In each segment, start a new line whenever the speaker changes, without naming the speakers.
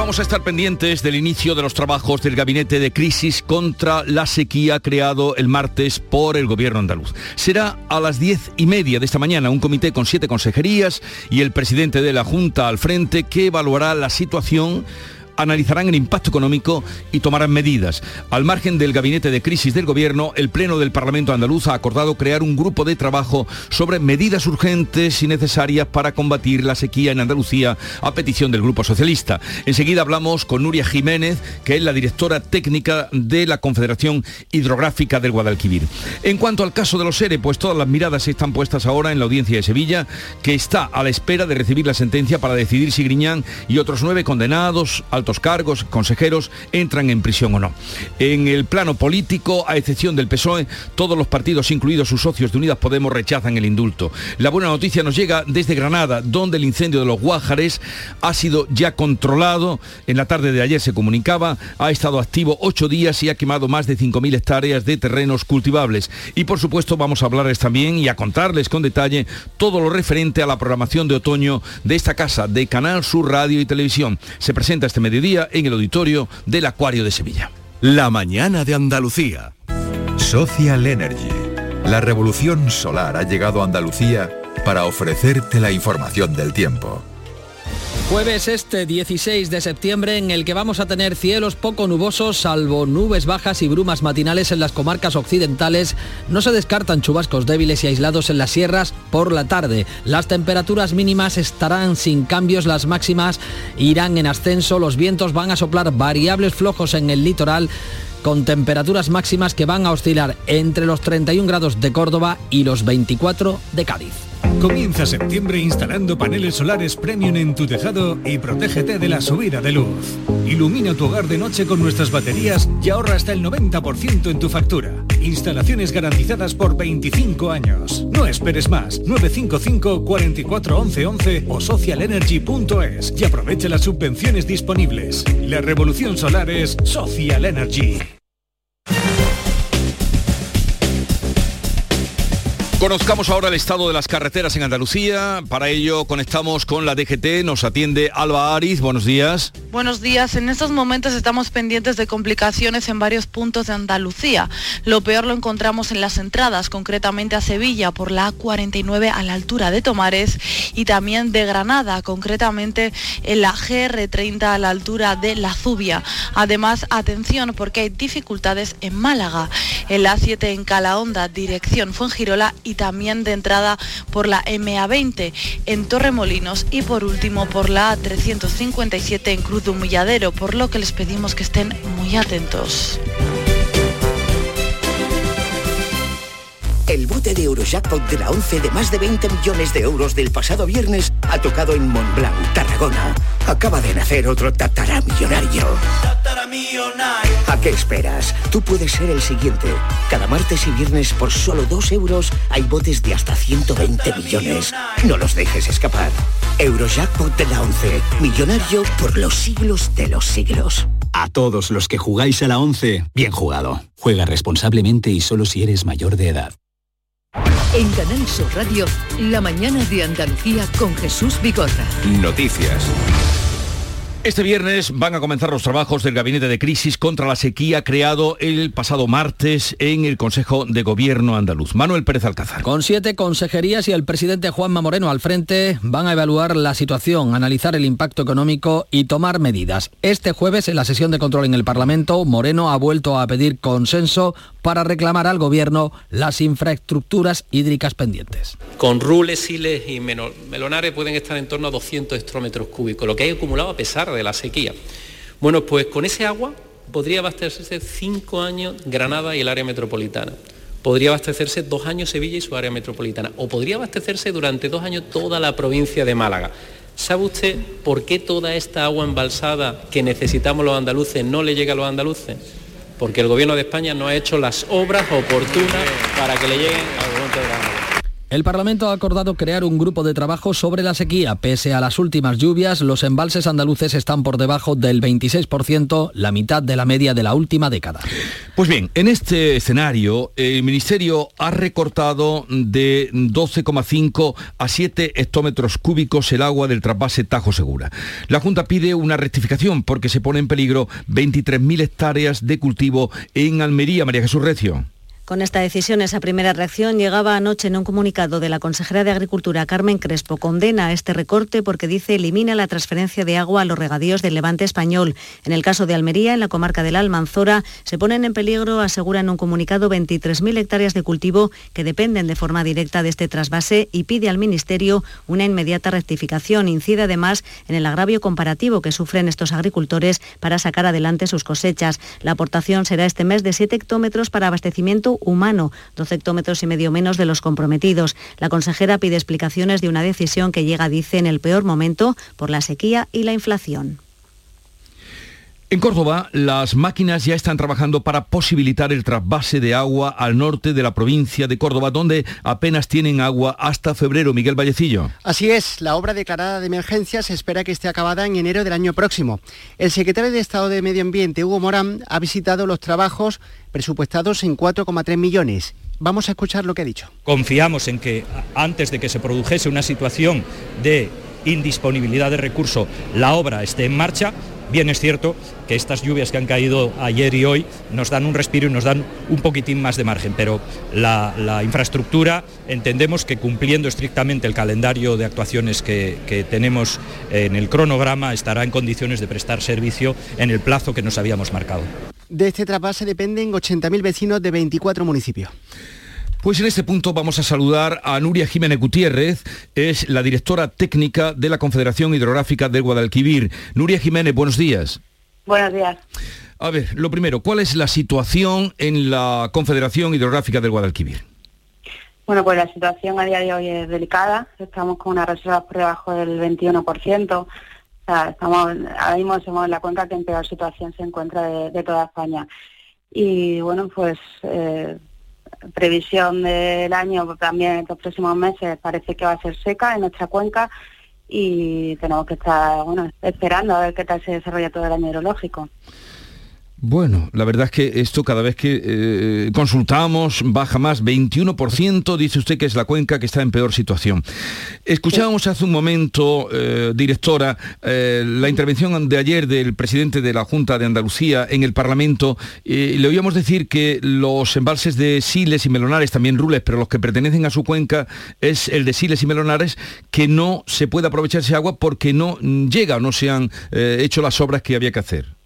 Vamos a estar pendientes del inicio de los trabajos del Gabinete de Crisis contra la sequía creado el martes por el Gobierno andaluz. Será a las diez y media de esta mañana un comité con siete consejerías y el presidente de la Junta al frente que evaluará la situación analizarán el impacto económico y tomarán medidas. Al margen del gabinete de crisis del Gobierno, el Pleno del Parlamento andaluz ha acordado crear un grupo de trabajo sobre medidas urgentes y necesarias para combatir la sequía en Andalucía a petición del Grupo Socialista. Enseguida hablamos con Nuria Jiménez, que es la directora técnica de la Confederación Hidrográfica del Guadalquivir. En cuanto al caso de los ERE, pues todas las miradas están puestas ahora en la audiencia de Sevilla, que está a la espera de recibir la sentencia para decidir si Griñán y otros nueve condenados, cargos, consejeros, entran en prisión o no. En el plano político, a excepción del PSOE, todos los partidos, incluidos sus socios de Unidas Podemos, rechazan el indulto. La buena noticia nos llega desde Granada, donde el incendio de los Guájares ha sido ya controlado. En la tarde de ayer se comunicaba, ha estado activo ocho días y ha quemado más de 5.000 hectáreas de terrenos cultivables. Y por supuesto vamos a hablarles también y a contarles con detalle todo lo referente a la programación de otoño de esta casa de Canal Sur Radio y Televisión. Se presenta este mediodía en el auditorio del Acuario de Sevilla.
La mañana de Andalucía. Social Energy. La revolución solar ha llegado a Andalucía para ofrecerte la información del tiempo.
Jueves este 16 de septiembre en el que vamos a tener cielos poco nubosos, salvo nubes bajas y brumas matinales en las comarcas occidentales. No se descartan chubascos débiles y aislados en las sierras por la tarde. Las temperaturas mínimas estarán sin cambios, las máximas irán en ascenso, los vientos van a soplar variables flojos en el litoral con temperaturas máximas que van a oscilar entre los 31 grados de Córdoba y los 24 de Cádiz.
Comienza septiembre instalando paneles solares premium en tu tejado y protégete de la subida de luz. Ilumina tu hogar de noche con nuestras baterías y ahorra hasta el 90% en tu factura. Instalaciones garantizadas por 25 años. No esperes más. 955 44 11 11 o socialenergy.es y aprovecha las subvenciones disponibles. La revolución solar es Social Energy.
Conozcamos ahora el estado de las carreteras en Andalucía. Para ello conectamos con la DGT. Nos atiende Alba Ariz. Buenos días.
Buenos días. En estos momentos estamos pendientes de complicaciones en varios puntos de Andalucía. Lo peor lo encontramos en las entradas, concretamente a Sevilla por la A49 a la altura de Tomares y también de Granada, concretamente en la GR30 a la altura de La Zubia. Además, atención porque hay dificultades en Málaga, en la A7 en Calahonda, dirección Fuengirola y también de entrada por la MA20 en Torremolinos y por último por la A357 en Cruz de Humilladero, por lo que les pedimos que estén muy atentos.
El bote de Eurojackpot de la 11 de más de 20 millones de euros del pasado viernes ha tocado en Montblanc, Tarragona. Acaba de nacer otro tataramillonario. ¿A qué esperas? Tú puedes ser el siguiente. Cada martes y viernes por solo 2 euros hay botes de hasta 120 millones. No los dejes escapar. Eurojackpot de la 11. Millonario por los siglos de los siglos.
A todos los que jugáis a la 11, bien jugado. Juega responsablemente y solo si eres mayor de edad.
En Canal Sur Radio, La mañana de Andalucía con Jesús Vigorra.
Noticias.
Este viernes van a comenzar los trabajos del Gabinete de Crisis contra la sequía creado el pasado martes en el Consejo de Gobierno andaluz. Manuel Pérez Alcázar.
Con siete consejerías y el presidente Juanma Moreno al frente van a evaluar la situación, analizar el impacto económico y tomar medidas. Este jueves en la sesión de control en el Parlamento, Moreno ha vuelto a pedir consenso para reclamar al Gobierno las infraestructuras hídricas pendientes.
Con Rules, Siles y Melonares pueden estar en torno a 200 hectómetros cúbicos, lo que hay acumulado a pesar de la sequía. Bueno, pues con ese agua podría abastecerse cinco años Granada y el área metropolitana. Podría abastecerse dos años Sevilla y su área metropolitana. O podría abastecerse durante dos años toda la provincia de Málaga. ¿Sabe usted por qué toda esta agua embalsada que necesitamos los andaluces no le llega a los andaluces? Porque el gobierno de España no ha hecho las obras oportunas para que le lleguen al momento de Granada.
El Parlamento ha acordado crear un grupo de trabajo sobre la sequía. Pese a las últimas lluvias, los embalses andaluces están por debajo del 26%, la mitad de la media de la última década.
Pues bien, en este escenario, el Ministerio ha recortado de 12,5 a 7 hectómetros cúbicos el agua del trasvase Tajo Segura. La Junta pide una rectificación porque se pone en peligro 23.000 hectáreas de cultivo en Almería. María Jesús Recio.
Con esta decisión, esa primera reacción llegaba anoche en un comunicado de la consejera de Agricultura, Carmen Crespo. Condena este recorte porque dice elimina la transferencia de agua a los regadíos del levante español. En el caso de Almería, en la comarca de la Almanzora, se ponen en peligro, asegura en un comunicado, 23.000 hectáreas de cultivo que dependen de forma directa de este trasvase y pide al Ministerio una inmediata rectificación. Incide además en el agravio comparativo que sufren estos agricultores para sacar adelante sus cosechas. La aportación será este mes de 7 hectómetros para abastecimiento humano, 12 hectómetros y medio menos de los comprometidos. La consejera pide explicaciones de una decisión que llega, dice, en el peor momento por la sequía y la inflación.
En Córdoba, las máquinas ya están trabajando para posibilitar el trasvase de agua al norte de la provincia de Córdoba, donde apenas tienen agua hasta febrero. Miguel Vallecillo.
Así es, la obra declarada de emergencia se espera que esté acabada en enero del año próximo. El secretario de Estado de Medio Ambiente, Hugo Morán, ha visitado los trabajos presupuestados en 4,3 millones. Vamos a escuchar lo que ha dicho.
Confiamos en que antes de que se produjese una situación de indisponibilidad de recursos, la obra esté en marcha Bien es cierto que estas lluvias que han caído ayer y hoy nos dan un respiro y nos dan un poquitín más de margen, pero la, infraestructura entendemos que cumpliendo estrictamente el calendario de actuaciones que, tenemos en el cronograma estará en condiciones de prestar servicio en el plazo que nos habíamos marcado.
De este trasvase dependen 80.000 vecinos de 24 municipios.
Pues en este punto vamos a saludar a Nuria Jiménez Gutiérrez, es la directora técnica de la Confederación Hidrográfica del Guadalquivir. Nuria Jiménez, buenos días.
Buenos días.
A ver, lo primero, ¿cuál es la situación en la Confederación Hidrográfica del Guadalquivir?
Bueno, pues la situación a día de hoy es delicada. Estamos con una reserva por debajo del 21%. O sea, estamos, ahora mismo somos la cuenca que en peor situación se encuentra de, toda España. Y bueno, pues eh, previsión del año también en los próximos meses parece que va a ser seca en nuestra cuenca y tenemos que estar bueno, esperando a ver qué tal se desarrolla todo el año hidrológico.
Bueno, la verdad es que esto cada vez que eh, consultamos baja más, 21%, dice usted que es la cuenca que está en peor situación. Escuchábamos hace un momento, eh, directora, eh, la intervención de ayer del presidente de la Junta de Andalucía en el Parlamento. le oíamos decir que los embalses de Siles y Melonares, también Rules, pero los que pertenecen a su cuenca es el de Siles y Melonares, que no se puede aprovechar ese agua porque no llega, no se han hecho las obras que había que hacer.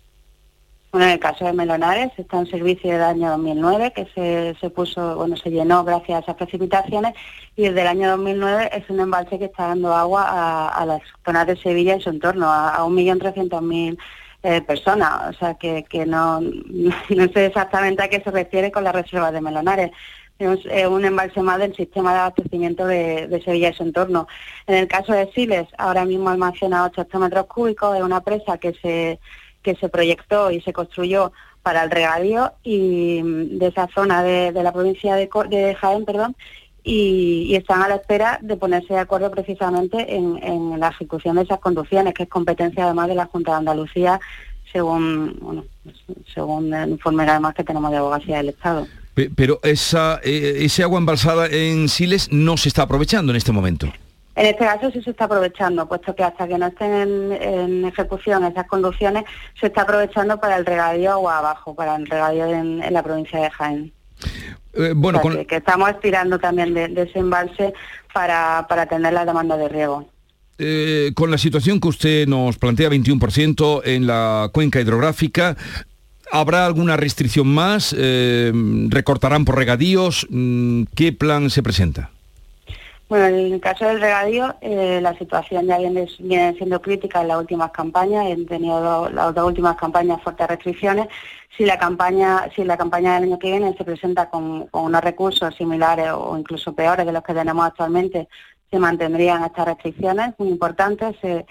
Bueno, en el caso de Melonares está en servicio del año 2009, que se, se puso, bueno, se llenó gracias a esas precipitaciones y desde el año 2009 es un embalse que está dando agua a, las zonas de Sevilla y su entorno, a, a 1.300.000 eh, personas. O sea, que, que no, no sé exactamente a qué se refiere con la reserva de Melonares. Es un embalse más del sistema de abastecimiento de, de, Sevilla y su entorno. En el caso de Siles, ahora mismo almacena 8 hectómetros cúbicos, es una presa que se que se proyectó y se construyó para el regadío y mm, de esa zona de, la provincia de, Jaén, perdón, y, están a la espera de ponerse de acuerdo precisamente en, la ejecución de esas conducciones, que es competencia además de la Junta de Andalucía, según bueno, según el informe además que tenemos de abogacía del Estado.
Pero esa, eh, ese agua embalsada en Siles no se está aprovechando en este momento.
En este caso sí se está aprovechando, puesto que hasta que no estén en, ejecución esas conducciones, se está aprovechando para el regadío agua abajo, para el regadío en, la provincia de Jaén. Eh, bueno, que, estamos aspirando también de, ese embalse para, para atender la demanda de riego.
Eh, con la situación que usted nos plantea, 21% en la cuenca hidrográfica, ¿habrá alguna restricción más? Eh, ¿Recortarán por regadíos? Mm, ¿Qué plan se presenta?
Bueno, en el caso del regadío, eh, la situación ya viene, siendo crítica en las últimas campañas, han tenido las dos últimas campañas fuertes restricciones. Si la campaña, si la campaña del año que viene se presenta con, unos recursos similares o incluso peores de los que tenemos actualmente, se mantendrían estas restricciones muy importantes. Se,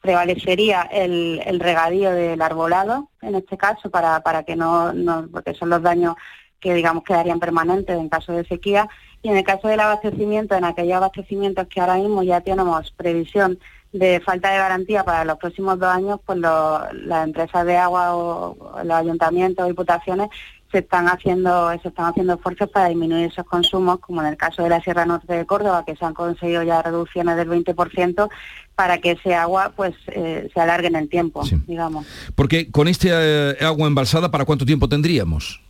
prevalecería el, regadío del arbolado, en este caso, para, para que no, no, porque son los daños que digamos quedarían permanentes en caso de sequía. Y en el caso del abastecimiento, en aquellos abastecimientos que ahora mismo ya tenemos previsión de falta de garantía para los próximos dos años, pues las empresas de agua o los ayuntamientos o diputaciones se están haciendo se están haciendo esfuerzos para disminuir esos consumos, como en el caso de la Sierra Norte de Córdoba, que se han conseguido ya reducciones del 20%, para que ese agua pues eh, se alargue en el tiempo, digamos.
Porque con este eh, agua embalsada, ¿para cuánto tiempo tendríamos?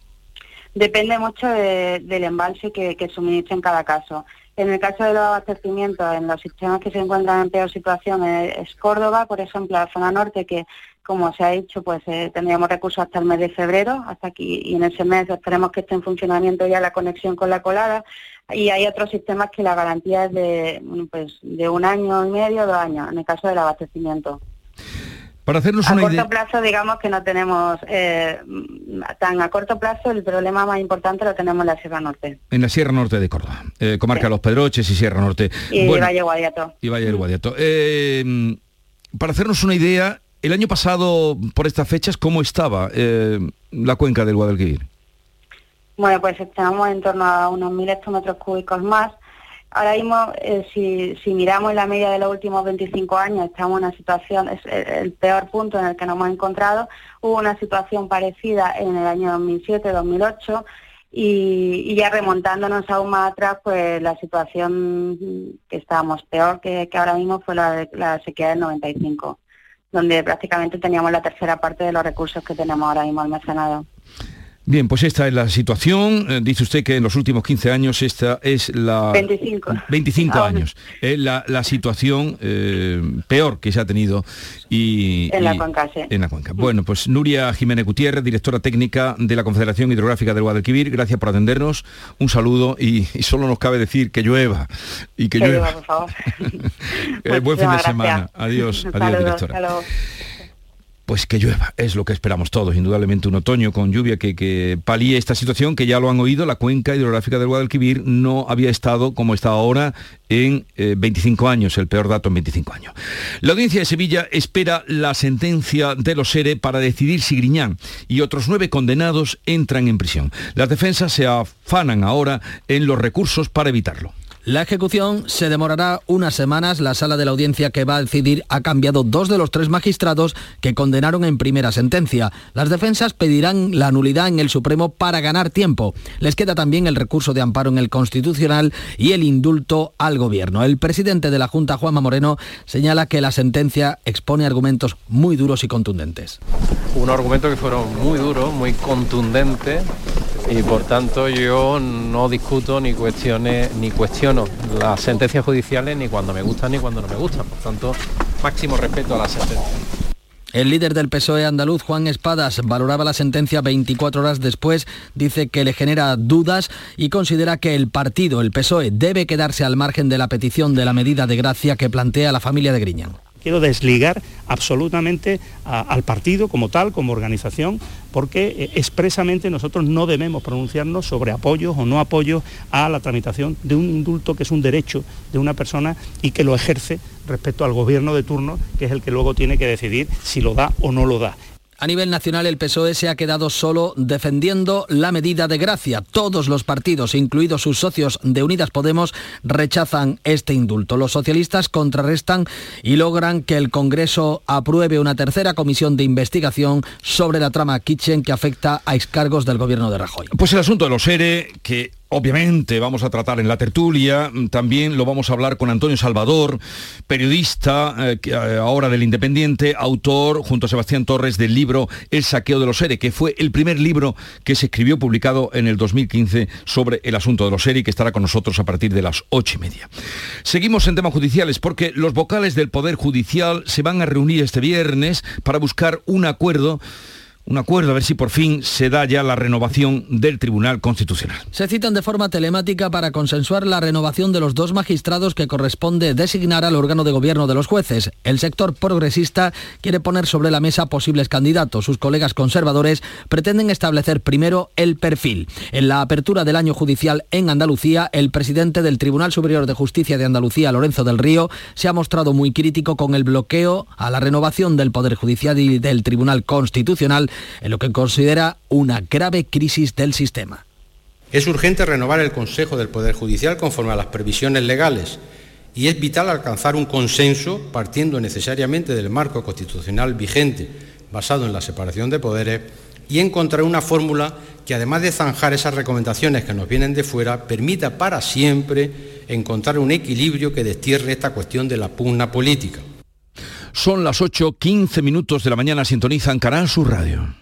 Depende mucho del embalse que, que suministre en cada caso. En el caso de los abastecimientos, en los sistemas que se encuentran en peor situación es, Córdoba, por ejemplo, la zona norte, que como se ha dicho, pues eh, tendríamos recursos hasta el mes de febrero, hasta aquí, y en ese mes esperemos que esté en funcionamiento ya la conexión con la colada, y hay otros sistemas que la garantía es de, pues, de un año y medio, dos años, en el caso del abastecimiento.
Para hacernos
a
una
corto plazo, digamos que no tenemos eh, tan a corto plazo, el problema más importante lo tenemos en la Sierra Norte.
En la Sierra Norte de Córdoba, eh, comarca Los Pedroches y Sierra Norte.
Y Valle Guadiato.
Y Valle del Guadiato. Eh, para hacernos una idea, el año pasado, por estas fechas, ¿cómo estaba la cuenca del Guadalquivir?
Bueno, pues estamos en torno a unos mil hectómetros cúbicos más Ahora mismo, eh, si, miramos la media de los últimos 25 años, estamos en una situación, es el peor punto en el que nos hemos encontrado. Hubo una situación parecida en el año 2007-2008 y, ya remontándonos aún más atrás, pues la situación que estábamos peor que, ahora mismo fue la, la sequía del 95, donde prácticamente teníamos la tercera parte de los recursos que tenemos ahora mismo almacenados.
Bien, pues esta es la situación. Eh, dice usted que en los últimos 15 años esta es la...
25.
25 ah, años. Es la, situación eh, peor que se ha tenido. Y,
en la cuenca, sí.
En la cuenca. Bueno, pues Nuria Jiménez Gutiérrez, directora técnica de la Confederación Hidrográfica del Guadalquivir, gracias por atendernos. Un saludo y, solo nos cabe decir que llueva. Y que, llueva. por favor. Eh, buen fin de semana. Adiós, adiós, directora pues que llueva, es lo que esperamos todos, indudablemente un otoño con lluvia que, que palíe esta situación, que ya lo han oído, la cuenca hidrográfica del Guadalquivir no había estado como está ahora en 25 eh, años, el peor dato en 25 años. La audiencia de Sevilla espera la sentencia de los SERE para decidir si Griñán y otros nueve condenados entran en prisión. Las defensas se afanan ahora en los recursos para evitarlo.
La ejecución se demorará unas semanas. La sala de la audiencia que va a decidir ha cambiado dos de los tres magistrados que condenaron en primera sentencia. Las defensas pedirán la nulidad en el Supremo para ganar tiempo. Les queda también el recurso de amparo en el Constitucional y el indulto al Gobierno. El presidente de la Junta, Juanma Moreno, señala que la sentencia expone argumentos muy duros y contundentes.
Unos argumentos que fueron muy duros, muy contundentes y por tanto yo no discuto ni cuestiones ni cuestiono las sentencias judiciales ni cuando me gustan ni cuando no me gustan. Por tanto, máximo respeto a las sentencias.
El líder del PSOE andaluz, Juan Espadas, valoraba la sentencia 24 horas después, dice que le genera dudas y considera que el partido, el PSOE, debe quedarse al margen de la petición de la medida de gracia que plantea la familia de Griñán
quiero desligar absolutamente al partido como tal, como organización, porque eh, expresamente nosotros no debemos pronunciarnos sobre apoyos o no apoyos a la tramitación de un indulto que es un derecho de una persona y que lo ejerce respecto al gobierno de turno, que es el que luego tiene que decidir si lo da o no lo da.
A nivel nacional, el PSOE se ha quedado solo defendiendo la medida de gracia. Todos los partidos, incluidos sus socios de Unidas Podemos, rechazan este indulto. Los socialistas contrarrestan y logran que el Congreso apruebe una tercera comisión de investigación sobre la trama Kitchen que afecta a excargos del gobierno de Rajoy.
Pues el asunto de los ERE, que Obviamente vamos a tratar en la tertulia, también lo vamos a hablar con Antonio Salvador, periodista eh, eh, ahora del Independiente, autor junto a Sebastián Torres del libro El saqueo de los ERE, que fue el primer libro que se escribió publicado en el 2015 sobre el asunto de los ERE y que estará con nosotros a partir de las ocho y media. Seguimos en temas judiciales porque los vocales del Poder Judicial se van a reunir este viernes para buscar un acuerdo un acuerdo a ver si por fin se da ya la renovación del Tribunal Constitucional.
Se citan de forma telemática para consensuar la renovación de los dos magistrados que corresponde designar al órgano de gobierno de los jueces. El sector progresista quiere poner sobre la mesa posibles candidatos. Sus colegas conservadores pretenden establecer primero el perfil. En la apertura del año judicial en Andalucía, el presidente del Tribunal Superior de Justicia de Andalucía, Lorenzo del Río, se ha mostrado muy crítico con el bloqueo a la renovación del Poder Judicial y del Tribunal Constitucional en lo que considera una grave crisis del sistema.
Es urgente renovar el Consejo del Poder Judicial conforme a las previsiones legales y es vital alcanzar un consenso partiendo necesariamente del marco constitucional vigente basado en la separación de poderes y encontrar una fórmula que además de zanjar esas recomendaciones que nos vienen de fuera, permita para siempre encontrar un equilibrio que destierre esta cuestión de la pugna política.
Son las 8.15 minutos de la mañana, sintonizan Canal Sur Radio.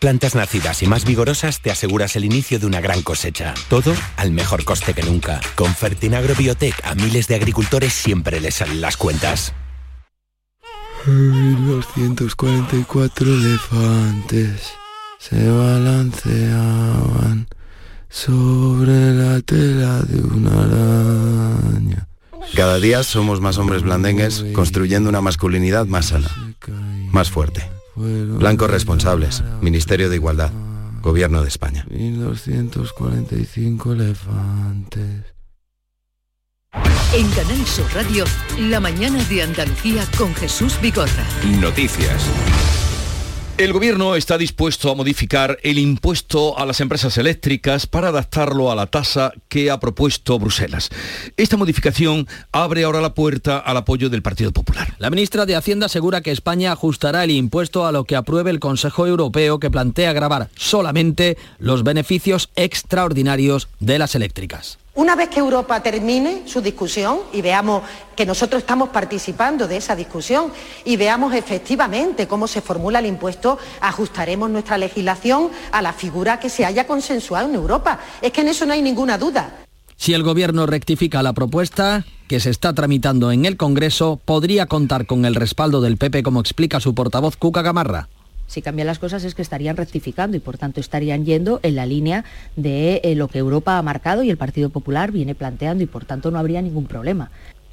plantas nacidas y más vigorosas te aseguras el inicio de una gran cosecha. Todo al mejor coste que nunca. Con Fertinagro Biotech a miles de agricultores siempre les salen las cuentas.
244 elefantes se balanceaban sobre la tela de una araña.
Cada día somos más hombres blandengues construyendo una masculinidad más sana, más fuerte. Blancos responsables, Ministerio de Igualdad, Gobierno de España.
1245 elefantes.
En Canal Sur Radio, la mañana de Andalucía con Jesús Bigorra.
Noticias.
El gobierno está dispuesto a modificar el impuesto a las empresas eléctricas para adaptarlo a la tasa que ha propuesto Bruselas. Esta modificación abre ahora la puerta al apoyo del Partido Popular.
La ministra de Hacienda asegura que España ajustará el impuesto a lo que apruebe el Consejo Europeo que plantea grabar solamente los beneficios extraordinarios de las eléctricas.
Una vez que Europa termine su discusión y veamos que nosotros estamos participando de esa discusión y veamos efectivamente cómo se formula el impuesto, ajustaremos nuestra legislación a la figura que se haya consensuado en Europa. Es que en eso no hay ninguna duda.
Si el Gobierno rectifica la propuesta que se está tramitando en el Congreso, podría contar con el respaldo del PP, como explica su portavoz Cuca Gamarra.
Si cambian las cosas es que estarían rectificando y por tanto estarían yendo en la línea de eh, lo que Europa ha marcado y el Partido Popular viene planteando y por tanto no habría ningún problema.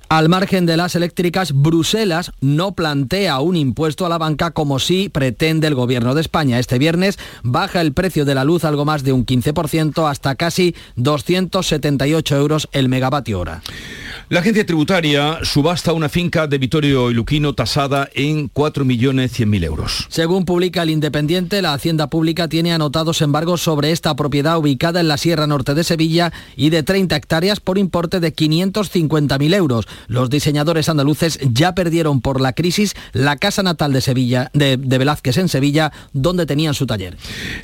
Al margen de las eléctricas, Bruselas no plantea un impuesto a la banca como sí pretende el Gobierno de España. Este viernes baja el precio de la luz algo más de un 15% hasta casi 278 euros el megavatio hora.
La agencia tributaria subasta una finca de Vittorio y Luquino tasada en 4.100.000 euros.
Según publica el Independiente, la Hacienda Pública tiene anotados embargos sobre esta propiedad ubicada en la Sierra Norte de Sevilla y de 30 hectáreas por importe de 550.000 euros. Los diseñadores andaluces ya perdieron por la crisis la casa natal de Sevilla, de, de Velázquez en Sevilla, donde tenían su taller.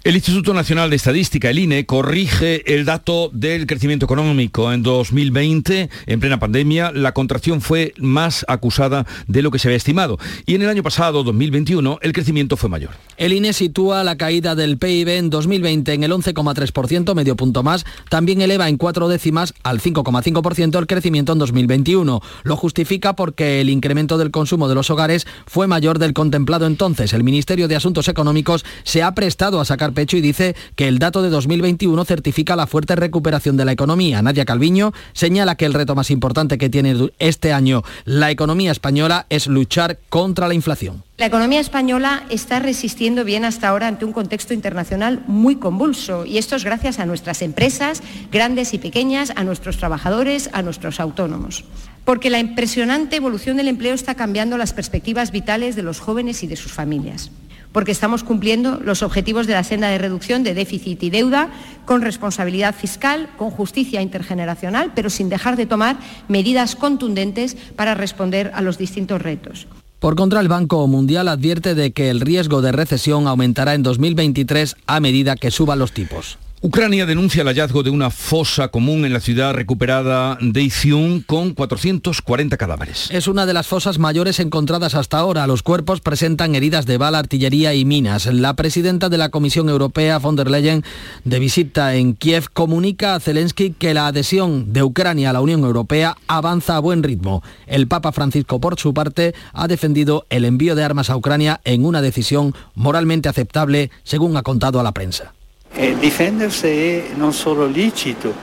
El Instituto Nacional de Estadística, el INE, corrige el dato del crecimiento económico. En 2020, en plena pandemia, la contracción fue más acusada de lo que se había estimado. Y en el año pasado, 2021, el crecimiento fue mayor.
El INE sitúa la caída del PIB en 2020 en el 11,3%, medio punto más. También eleva en cuatro décimas al 5,5% el crecimiento en 2021. Lo justifica porque el incremento del consumo de los hogares fue mayor del contemplado entonces. El Ministerio de Asuntos Económicos se ha prestado a sacar pecho y dice que el dato de 2021 certifica la fuerte recuperación de la economía. Nadia Calviño señala que el reto más importante que tiene este año la economía española es luchar contra la inflación.
La economía española está resistiendo bien hasta ahora ante un contexto internacional muy convulso y esto es gracias a nuestras empresas, grandes y pequeñas, a nuestros trabajadores, a nuestros autónomos. Porque la impresionante evolución del empleo está cambiando las perspectivas vitales de los jóvenes y de sus familias porque estamos cumpliendo los objetivos de la senda de reducción de déficit y deuda con responsabilidad fiscal, con justicia intergeneracional, pero sin dejar de tomar medidas contundentes para responder a los distintos retos.
Por contra, el Banco Mundial advierte de que el riesgo de recesión aumentará en 2023 a medida que suban los tipos.
Ucrania denuncia el hallazgo de una fosa común en la ciudad recuperada de Izium con 440 cadáveres.
Es una de las fosas mayores encontradas hasta ahora. Los cuerpos presentan heridas de bala, artillería y minas. La presidenta de la Comisión Europea, von der Leyen, de visita en Kiev, comunica a Zelensky que la adhesión de Ucrania a la Unión Europea avanza a buen ritmo. El Papa Francisco, por su parte, ha defendido el envío de armas a Ucrania en una decisión moralmente aceptable, según ha contado a la prensa.
Eh, difenderse è non solo licito,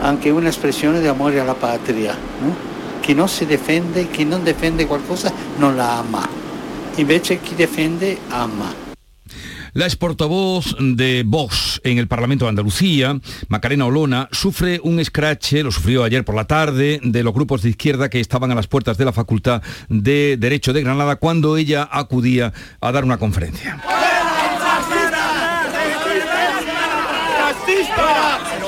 anche un'espressione di amore alla patria. No? Chi non si difende, chi non difende qualcosa non la ama. Invece chi difende ama.
La ex portavoz de Vox en el Parlamento de Andalucía, Macarena Olona, sufre un escrache, lo sufrió ayer por la tarde, de los grupos de izquierda que estaban a las puertas de la Facultad de Derecho de Granada cuando ella acudía a dar una conferencia.
对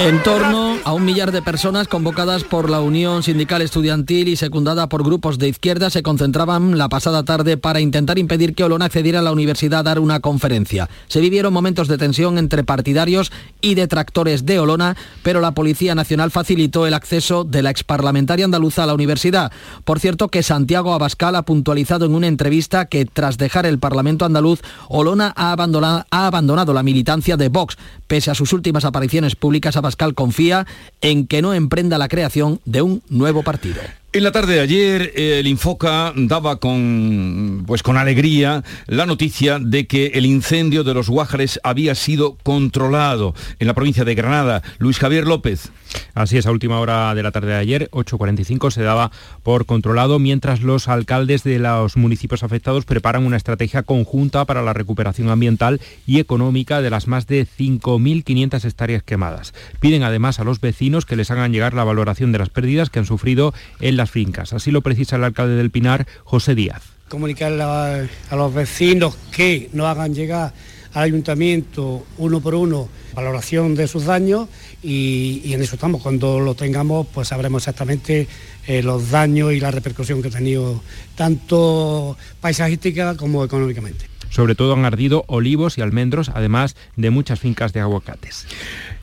En torno a un millar de personas convocadas por la Unión Sindical Estudiantil y secundada por grupos de izquierda se concentraban la pasada tarde para intentar impedir que Olona accediera a la universidad a dar una conferencia. Se vivieron momentos de tensión entre partidarios y detractores de Olona, pero la Policía Nacional facilitó el acceso de la exparlamentaria andaluza a la universidad. Por cierto que Santiago Abascal ha puntualizado en una entrevista que tras dejar el Parlamento andaluz, Olona ha abandonado, ha abandonado la militancia de Vox, pese a sus últimas apariciones públicas a Pascal confía en que no emprenda la creación de un nuevo partido.
En la tarde de ayer, el Infoca daba con, pues con alegría la noticia de que el incendio de los Guájares había sido controlado en la provincia de Granada. Luis Javier López.
Así es, a última hora de la tarde de ayer, 8.45, se daba por controlado, mientras los alcaldes de los municipios afectados preparan una estrategia conjunta para la recuperación ambiental y económica de las más de 5.500 hectáreas quemadas. Piden además a los vecinos que les hagan llegar la valoración de las pérdidas que han sufrido en las fincas. Así lo precisa el alcalde del Pinar, José Díaz.
Comunicar a, a los vecinos que no hagan llegar al ayuntamiento uno por uno valoración de sus daños y, y en eso estamos. Cuando lo tengamos pues sabremos exactamente eh, los daños y la repercusión que ha tenido tanto paisajística como económicamente.
Sobre todo han ardido olivos y almendros, además de muchas fincas de aguacates.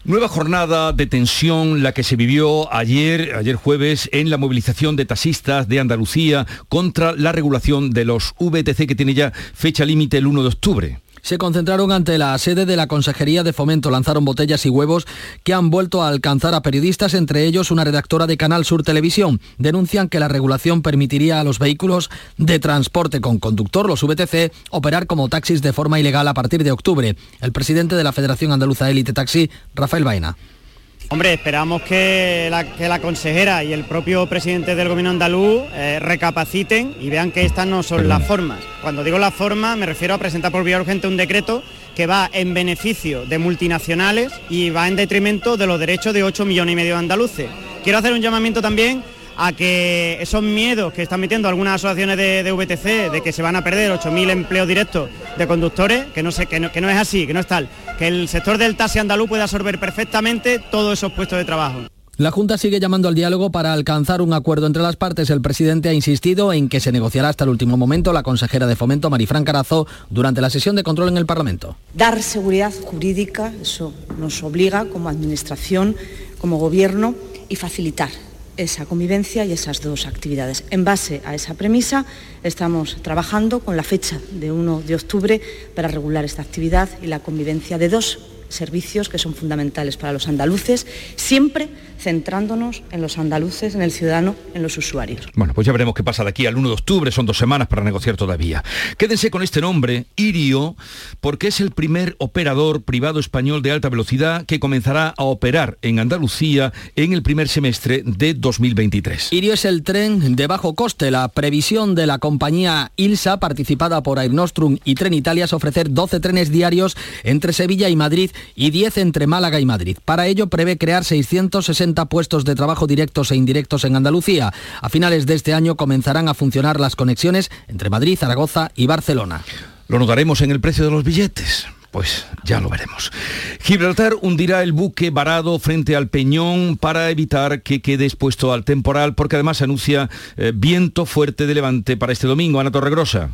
Nueva jornada de tensión la que se vivió ayer, ayer jueves, en la movilización de taxistas de Andalucía contra la regulación de los VTC que tiene ya fecha límite el 1 de octubre
se concentraron ante la sede de la Consejería de Fomento. Lanzaron botellas y huevos que han vuelto a alcanzar a periodistas, entre ellos una redactora de Canal Sur Televisión. Denuncian que la regulación permitiría a los vehículos de transporte con conductor, los VTC, operar como taxis de forma ilegal a partir de octubre. El presidente de la Federación Andaluza Élite Taxi, Rafael Baena.
Hombre, esperamos que la, que la, consejera y el propio presidente del gobierno andaluz eh, recapaciten y vean que estas no son las formas. Cuando digo las formas me refiero a presentar por vía urgente un decreto que va en beneficio de multinacionales y va en detrimento de los derechos de 8 millones y medio de andaluces. Quiero hacer un llamamiento también a que esos miedos que están metiendo algunas asociaciones de, de VTC de que se van a perder 8.000 empleos directos de conductores, que no, sé, que, no, que no es así, que no es tal, que el sector del taxi andaluz puede absorber perfectamente todos esos puestos de trabajo.
La Junta sigue llamando al diálogo para alcanzar un acuerdo entre las partes. El presidente ha insistido en que se negociará hasta el último momento. La consejera de Fomento, Marifran Carazo, durante la sesión de control en el Parlamento.
Dar seguridad jurídica, eso nos obliga como Administración, como Gobierno, y facilitar esa convivencia y esas dos actividades. En base a esa premisa, estamos trabajando con la fecha de 1 de octubre para regular esta actividad y la convivencia de dos servicios que son fundamentales para los andaluces, siempre centrándonos en los andaluces, en el ciudadano, en los usuarios.
Bueno, pues ya veremos qué pasa de aquí al 1 de octubre, son dos semanas para negociar todavía. Quédense con este nombre, Irio, porque es el primer operador privado español de alta velocidad que comenzará a operar en Andalucía en el primer semestre de 2023.
Irio es el tren de bajo coste. La previsión de la compañía ILSA, participada por Air Nostrum y Tren Italia, es ofrecer 12 trenes diarios entre Sevilla y Madrid y 10 entre Málaga y Madrid. Para ello prevé crear 660 puestos de trabajo directos e indirectos en Andalucía. A finales de este año comenzarán a funcionar las conexiones entre Madrid, Zaragoza y Barcelona.
Lo notaremos en el precio de los billetes. Pues ya lo veremos. Gibraltar hundirá el buque varado frente al Peñón para evitar que quede expuesto al temporal, porque además anuncia eh, viento fuerte de levante para este domingo. Ana Torregrosa.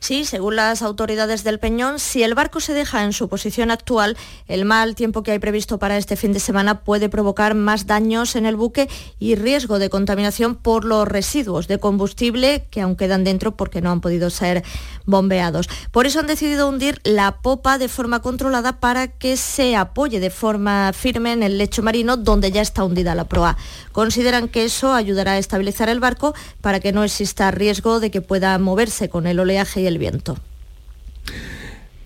Sí, según las autoridades del Peñón, si el barco se deja en su posición actual, el mal tiempo que hay previsto para este fin de semana puede provocar más daños en el buque y riesgo de contaminación por los residuos de combustible que aún quedan dentro porque no han podido ser bombeados. Por eso han decidido hundir la popa de forma controlada para que se apoye de forma firme en el lecho marino donde ya está hundida la proa. Consideran que eso ayudará a estabilizar el barco para que no exista riesgo de que pueda moverse con el oleaje el viento.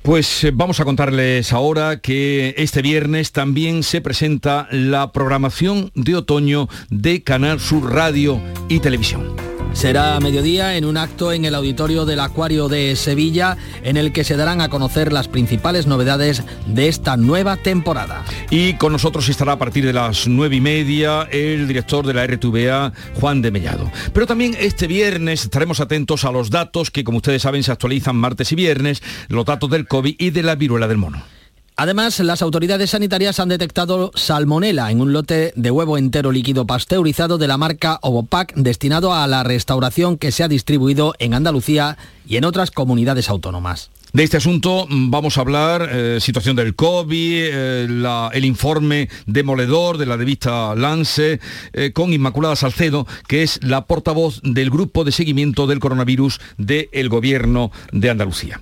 Pues eh, vamos a contarles ahora que este viernes también se presenta la programación de otoño de Canal Sur Radio y Televisión.
Será a mediodía en un acto en el auditorio del Acuario de Sevilla en el que se darán a conocer las principales novedades de esta nueva temporada.
Y con nosotros estará a partir de las nueve y media el director de la RTVA, Juan de Mellado. Pero también este viernes estaremos atentos a los datos que, como ustedes saben, se actualizan martes y viernes, los datos del COVID y de la viruela del mono.
Además, las autoridades sanitarias han detectado salmonela en un lote de huevo entero líquido pasteurizado de la marca Ovopac destinado a la restauración que se ha distribuido en Andalucía y en otras comunidades autónomas.
De este asunto mm, vamos a hablar, eh, situación del COVID, eh, el informe demoledor de la revista Lance, eh, con Inmaculada Salcedo, que es la portavoz del grupo de seguimiento del coronavirus del Gobierno de Andalucía.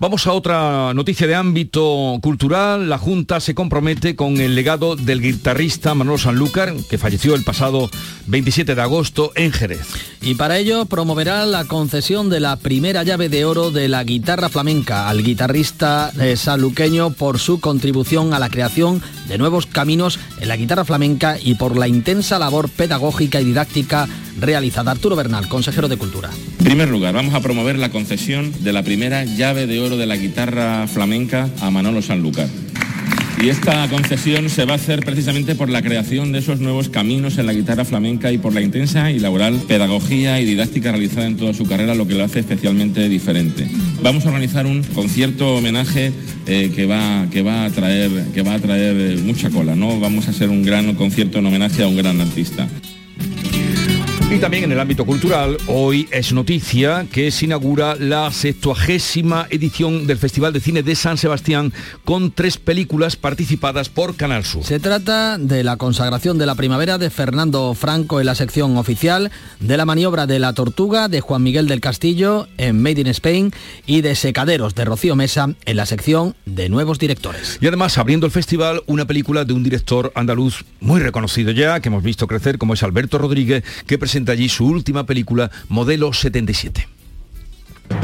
Vamos a otra noticia de ámbito cultural. La Junta se compromete con el legado del guitarrista Manolo Sanlúcar, que falleció el pasado 27 de agosto en Jerez.
Y para ello promoverá la concesión de la primera llave de oro de la guitarra flamenca al guitarrista eh, sanluqueño por su contribución a la creación de nuevos caminos en la guitarra flamenca y por la intensa labor pedagógica y didáctica realizada. Arturo Bernal, consejero de Cultura.
En primer lugar, vamos a promover la concesión de la primera llave de oro de la guitarra flamenca a Manolo Sanlúcar. Y esta concesión se va a hacer precisamente por la creación de esos nuevos caminos en la guitarra flamenca y por la intensa y laboral pedagogía y didáctica realizada en toda su carrera, lo que lo hace especialmente diferente. Vamos a organizar un concierto homenaje eh, que, va, que, va a traer, que va a traer eh, mucha cola, ¿no? Vamos a hacer un gran concierto en homenaje a un gran artista.
Y también en el ámbito cultural, hoy es noticia que se inaugura la 70 edición del Festival de Cine de San Sebastián con tres películas participadas por Canal Sur.
Se trata de la consagración de la primavera de Fernando Franco en la sección oficial, de la maniobra de la tortuga de Juan Miguel del Castillo en Made in Spain y de Secaderos de Rocío Mesa en la sección de nuevos directores.
Y además, abriendo el festival, una película de un director andaluz muy reconocido ya, que hemos visto crecer, como es Alberto Rodríguez, que presenta allí su última película, Modelo 77.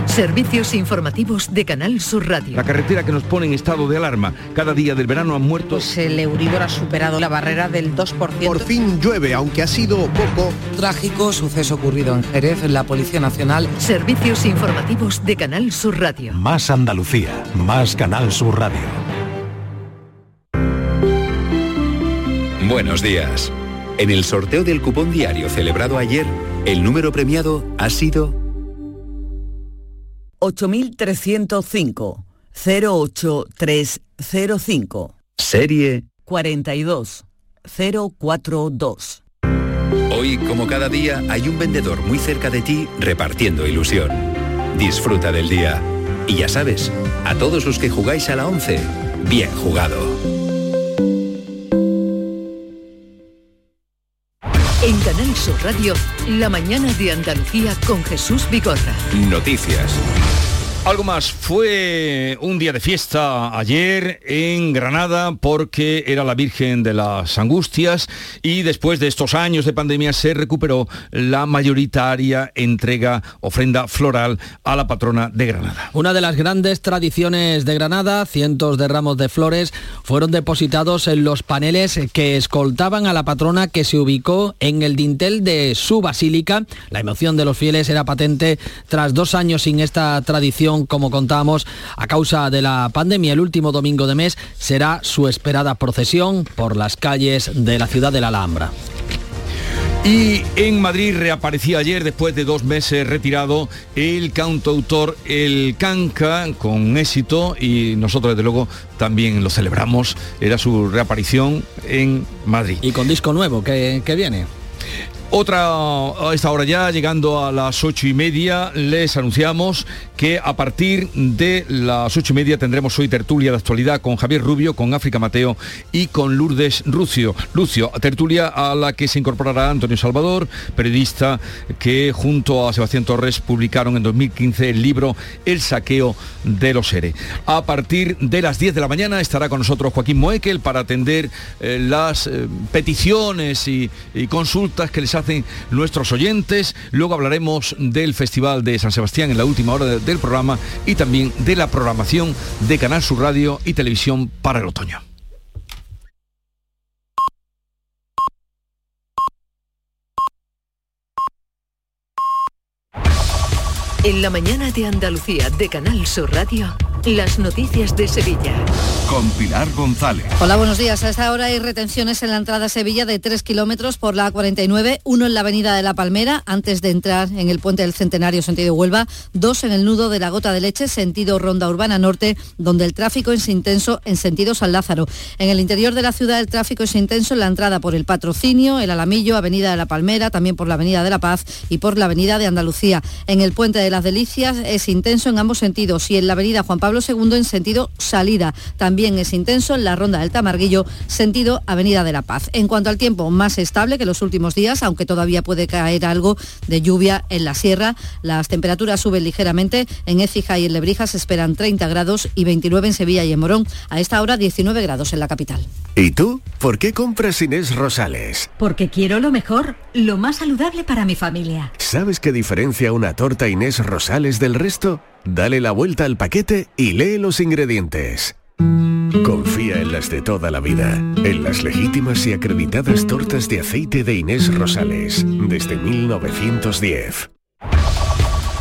Servicios informativos de Canal Sur Radio.
La carretera que nos pone en estado de alarma. Cada día del verano han muerto...
Pues el Euribor ha superado la barrera del 2%.
Por fin llueve, aunque ha sido poco.
Trágico suceso ocurrido en Jerez, la Policía Nacional.
Servicios informativos de Canal Sur Radio.
Más Andalucía, más Canal Sur Radio.
Buenos días. En el sorteo del cupón diario celebrado ayer, el número premiado ha sido
8305 08305
serie
42042.
Hoy, como cada día, hay un vendedor muy cerca de ti repartiendo ilusión. Disfruta del día. Y ya sabes, a todos los que jugáis a la 11, bien jugado.
Canal Radio, la mañana de Andalucía con Jesús Vigorra.
Noticias.
Algo más, fue un día de fiesta ayer en Granada porque era la Virgen de las Angustias y después de estos años de pandemia se recuperó la mayoritaria entrega, ofrenda floral a la patrona de Granada.
Una de las grandes tradiciones de Granada, cientos de ramos de flores fueron depositados en los paneles que escoltaban a la patrona que se ubicó en el dintel de su basílica. La emoción de los fieles era patente tras dos años sin esta tradición como contábamos, a causa de la pandemia, el último domingo de mes será su esperada procesión por las calles de la ciudad de la Alhambra.
Y en Madrid reaparecía ayer, después de dos meses retirado, el cantautor El Canca, con éxito, y nosotros desde luego también lo celebramos. Era su reaparición en Madrid.
Y con disco nuevo que, que viene.
Otra, a esta hora ya, llegando a las ocho y media, les anunciamos que a partir de las ocho y media tendremos hoy tertulia de actualidad con Javier Rubio, con África Mateo y con Lourdes Lucio. Lucio, tertulia a la que se incorporará Antonio Salvador, periodista que junto a Sebastián Torres publicaron en 2015 el libro El saqueo de los ERE. A partir de las 10 de la mañana estará con nosotros Joaquín Moekel para atender eh, las eh, peticiones y, y consultas que les hacen nuestros oyentes. Luego hablaremos del Festival de San Sebastián en la última hora del programa y también de la programación de Canal Sur Radio y Televisión para el otoño.
En la mañana de Andalucía de Canal Sur Radio, las noticias de Sevilla.
Con Pilar González.
Hola, buenos días. A esta hora hay retenciones en la entrada a Sevilla de 3 kilómetros por la A49, uno en la avenida de La Palmera, antes de entrar en el puente del Centenario sentido Huelva, dos en el nudo de la Gota de Leche, sentido Ronda Urbana Norte, donde el tráfico es intenso en sentido San Lázaro. En el interior de la ciudad el tráfico es intenso en la entrada por el Patrocinio, el Alamillo, Avenida de La Palmera, también por la Avenida de la Paz y por la Avenida de Andalucía. En el puente de las Delicias es intenso en ambos sentidos y en la avenida Juan Pablo II en sentido salida. También es intenso en la ronda del Tamarguillo, sentido Avenida de la Paz. En cuanto al tiempo, más estable que los últimos días, aunque todavía puede caer algo de lluvia en la sierra. Las temperaturas suben ligeramente. En Écija y en Lebrija se esperan 30 grados y 29 en Sevilla y en Morón. A esta hora 19 grados en la capital.
¿Y tú? ¿Por qué compras Inés Rosales?
Porque quiero lo mejor, lo más saludable para mi familia.
¿Sabes qué diferencia una torta Inés Rosales del resto? Dale la vuelta al paquete y lee los ingredientes. Confía en las de toda la vida, en las legítimas y acreditadas tortas de aceite de Inés Rosales, desde 1910.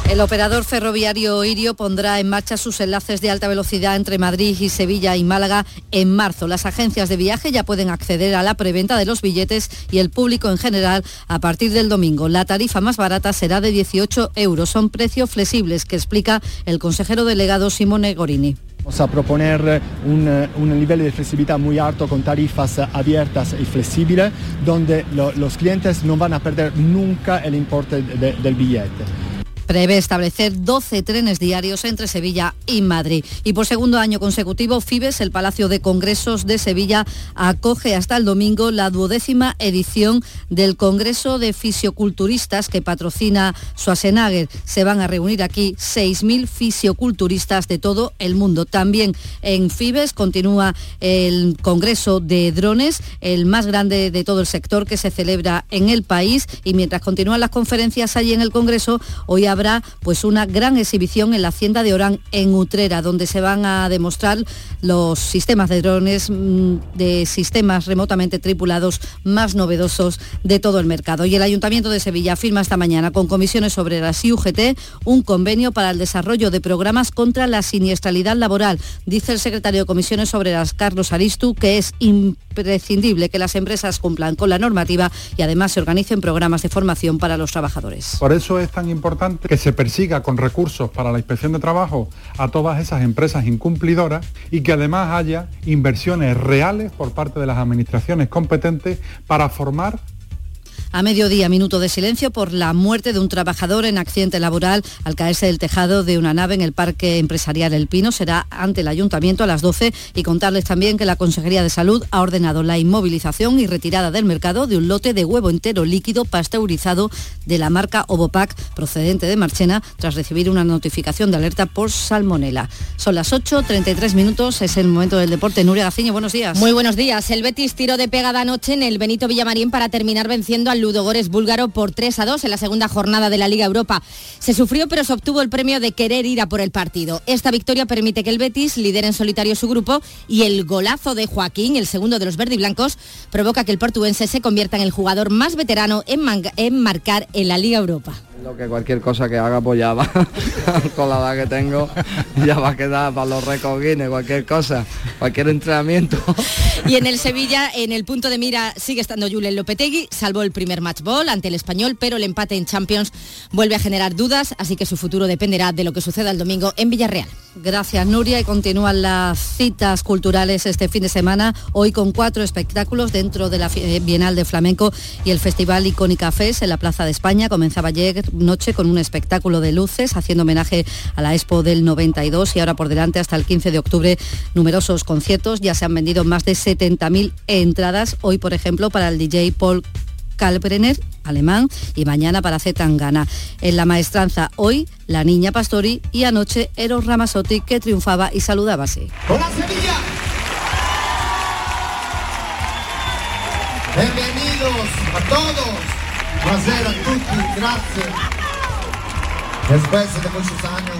El operador ferroviario Irio pondrá en marcha sus enlaces de alta velocidad entre Madrid y Sevilla y Málaga en marzo. Las agencias de viaje ya pueden acceder a la preventa de los billetes y el público en general a partir del domingo. La tarifa más barata será de 18 euros. Son precios flexibles que explica el consejero delegado Simone Gorini.
Vamos a proponer un, un, nivel de flexibilidad muy alto con tarifas abiertas y flexibles, donde lo, los clientes no van a perder nunca el importe de, del billete.
Prevé establecer 12 trenes diarios entre Sevilla y Madrid. Y por segundo año consecutivo, Fibes, el Palacio de Congresos de Sevilla, acoge hasta el domingo la duodécima edición del Congreso de Fisioculturistas que patrocina Schwarzenegger. Se van a reunir aquí 6.000 fisioculturistas de todo el mundo. También en Fibes continúa el Congreso de Drones, el más grande de todo el sector que se celebra en el país. Y mientras continúan las conferencias allí en el Congreso, hoy habrá pues una gran exhibición en la hacienda de Orán en Utrera, donde se van a demostrar los sistemas de drones, mm, de sistemas remotamente tripulados más novedosos de todo el mercado. Y el Ayuntamiento de Sevilla firma esta mañana con comisiones obreras y UGT un convenio para el desarrollo de programas contra la siniestralidad laboral. Dice el secretario de Comisiones Obreras, Carlos Aristu, que es imprescindible que las empresas cumplan con la normativa y además se organicen programas de formación para los trabajadores.
Por eso es tan importante que se persiga con recursos para la inspección de trabajo a todas esas empresas incumplidoras y que además haya inversiones reales por parte de las administraciones competentes para formar
a mediodía, minuto de silencio por la muerte de un trabajador en accidente laboral al caerse del tejado de una nave en el Parque Empresarial El Pino. Será ante el Ayuntamiento a las 12 y contarles también que la Consejería de Salud ha ordenado la inmovilización y retirada del mercado de un lote de huevo entero líquido pasteurizado de la marca Ovopac procedente de Marchena tras recibir una notificación de alerta por salmonela. Son las 8, 33 minutos, es el momento del deporte. Nuria Gaciño, buenos días.
Muy buenos días. El Betis tiró de pegada anoche en el Benito Villamarín para terminar venciendo al Ludogores búlgaro por 3 a 2 en la segunda jornada de la Liga Europa. Se sufrió pero se obtuvo el premio de querer ir a por el partido. Esta victoria permite que el Betis lidere en solitario su grupo y el golazo de Joaquín, el segundo de los verdiblancos, provoca que el portuense se convierta en el jugador más veterano en, en marcar en la Liga Europa.
Lo que cualquier cosa que haga pues ya va, con la edad que tengo, ya va a quedar para los récords Guinness, cualquier cosa, cualquier entrenamiento.
Y en el Sevilla, en el punto de mira sigue estando Julen Lopetegui, salvó el primer match ball ante el español, pero el empate en Champions vuelve a generar dudas, así que su futuro dependerá de lo que suceda el domingo en Villarreal.
Gracias Nuria y continúan las citas culturales este fin de semana, hoy con cuatro espectáculos dentro de la Bienal de Flamenco y el Festival Icónica Fest en la Plaza de España. Comenzaba ayer noche con un espectáculo de luces haciendo homenaje a la Expo del 92 y ahora por delante hasta el 15 de octubre numerosos conciertos. Ya se han vendido más de 70.000 entradas hoy, por ejemplo, para el DJ Paul Kalbrenner, alemán, y mañana para Zetangana. En la maestranza hoy, la niña Pastori y anoche Eros Ramazzotti que triunfaba y saludaba así.
¡Hola Sevilla! Bienvenidos a todos
Buonasera a tutti, grazie. Después de muchos años,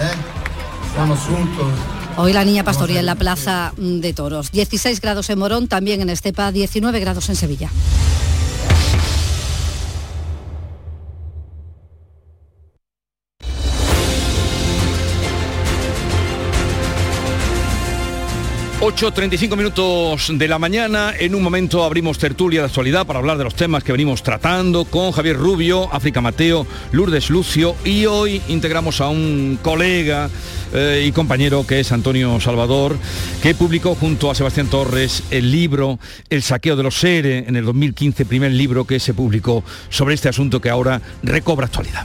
eh, estamos juntos.
Hoy la niña pastoría en la plaza de toros. 16 grados en Morón, también en Estepa, 19 grados en Sevilla.
...8.35 minutos de la mañana... ...en un momento abrimos tertulia de actualidad... ...para hablar de los temas que venimos tratando... ...con Javier Rubio, África Mateo, Lourdes Lucio... ...y hoy integramos a un colega eh, y compañero que es Antonio Salvador... ...que publicó junto a Sebastián Torres... ...el libro El saqueo de los SERE... ...en el 2015, primer libro que se publicó... ...sobre este asunto que ahora recobra actualidad.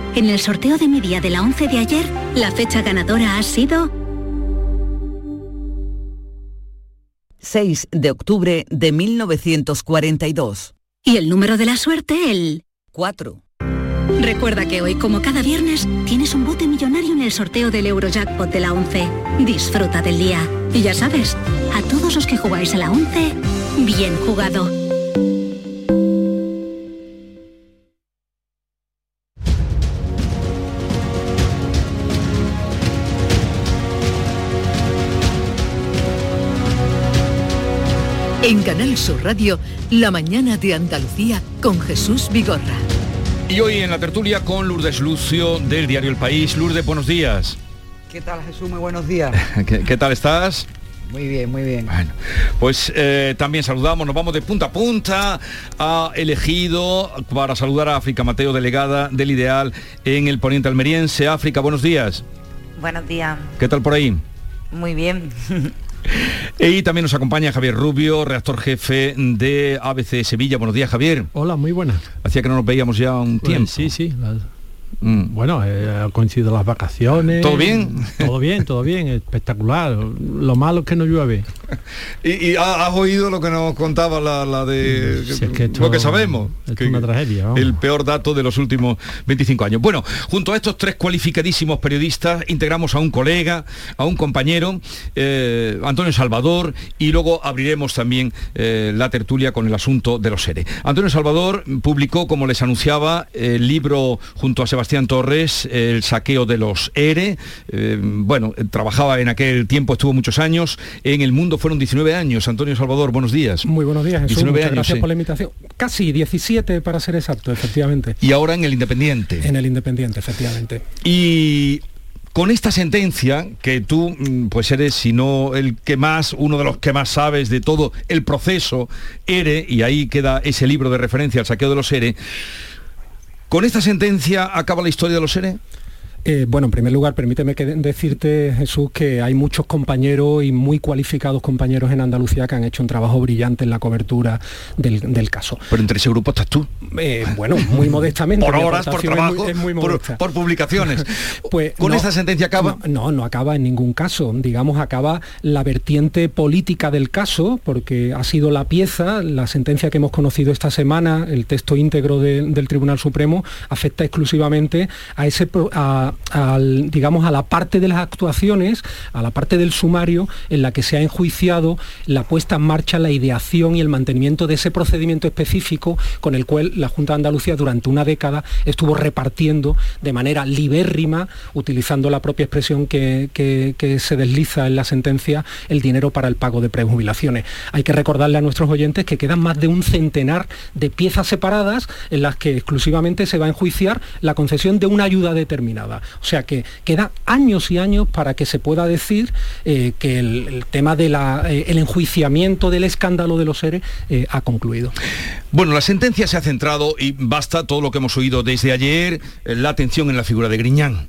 En el sorteo de mi día de la 11 de ayer, la fecha ganadora ha sido
6 de octubre de 1942.
y el número de la suerte el
4.
Recuerda que hoy, como cada viernes, tienes un bote millonario en el sorteo del Eurojackpot de la 11. Disfruta del día. Y ya sabes, a todos los que jugáis a la 11, bien jugado.
En Canal Sur Radio, La mañana de Andalucía con Jesús Vigorra.
Y hoy en la tertulia con Lourdes Lucio del diario El País. Lourdes, buenos días.
¿Qué tal Jesús? Muy buenos días.
¿Qué, qué tal estás?
Muy bien, muy bien.
Bueno, pues eh, también saludamos, nos vamos de punta a punta. Ha elegido para saludar a África Mateo, delegada del Ideal en el Poniente Almeriense. África, buenos días.
Buenos días.
¿Qué tal por ahí?
Muy bien.
Y también nos acompaña Javier Rubio, redactor jefe de ABC Sevilla. Buenos días, Javier.
Hola, muy buenas.
Hacía que no nos veíamos ya un
Pues
tiempo.
sí, sí. Las- Bueno, eh, han coincidido las vacaciones.
¿Todo bien?
Todo bien, todo bien, espectacular. Lo malo es que no llueve.
Y, y ha- has oído lo que nos contaba la, la de
Si es que esto-
lo que sabemos. que-
es una tragedia, vamos.
El peor dato de los últimos 25 años. Bueno, junto a estos tres cualificadísimos periodistas, integramos a un colega, a un compañero, eh, Antonio Salvador, y luego abriremos también eh, la tertulia con el asunto de los SERE. Antonio Salvador publicó, como les anunciaba, el libro junto a Sebastián Torres, El saqueo de los ERE. Eh, bueno, trabajaba en aquel tiempo, estuvo muchos años. En el mundo fueron 19 años. Antonio Salvador, buenos días.
Muy buenos días, Jesús.
19
Muchas
años,
gracias
sí.
por la invitación. Casi 17 para ser exacto, efectivamente.
Y ahora en el Independiente.
En el Independiente, efectivamente.
Y con esta sentencia, que tú mm, pues eres, si no el que más, uno de los que más sabes de todo el proceso ERE, y ahí queda ese libro de referencia al saqueo de los ERE, ¿con esta sentencia acaba la historia de los ERE?
Eh, bueno, en primer lugar, permíteme que decirte, Jesús, que hay muchos compañeros y muy cualificados compañeros en Andalucía que han hecho un trabajo brillante en la cobertura del, del caso.
Pero entre ese grupo estás tú.
Eh, bueno, muy modestamente.
Por horas, por
aportación es muy-
trabajo,
es muy
por, publicaciones.
Pues
¿Con
no,
esta sentencia acaba?
No, no, no acaba en ningún caso. Digamos, acaba la vertiente política del caso, porque ha sido la pieza, la sentencia que hemos conocido esta semana, el texto íntegro de- del Tribunal Supremo, afecta exclusivamente a ese al, digamos, a la parte de las actuaciones, a la parte del sumario en la que se ha enjuiciado la puesta en marcha, la ideación y el mantenimiento de ese procedimiento específico con el cual la Junta de Andalucía durante una década estuvo repartiendo de manera libérrima, utilizando la propia expresión que, que- que se desliza en la sentencia, el dinero para el pago de prejubilaciones. Hay que recordarle a nuestros oyentes que quedan más de un centenar de piezas separadas en las que exclusivamente se va a enjuiciar la concesión de una ayuda determinada. O sea que queda años y años para que se pueda decir eh, que el, tema del enjuiciamiento del escándalo de los seres eh, ha concluido.
Bueno, la sentencia se ha centrado y basta todo lo que hemos oído desde ayer, eh, la atención en la figura de Griñán.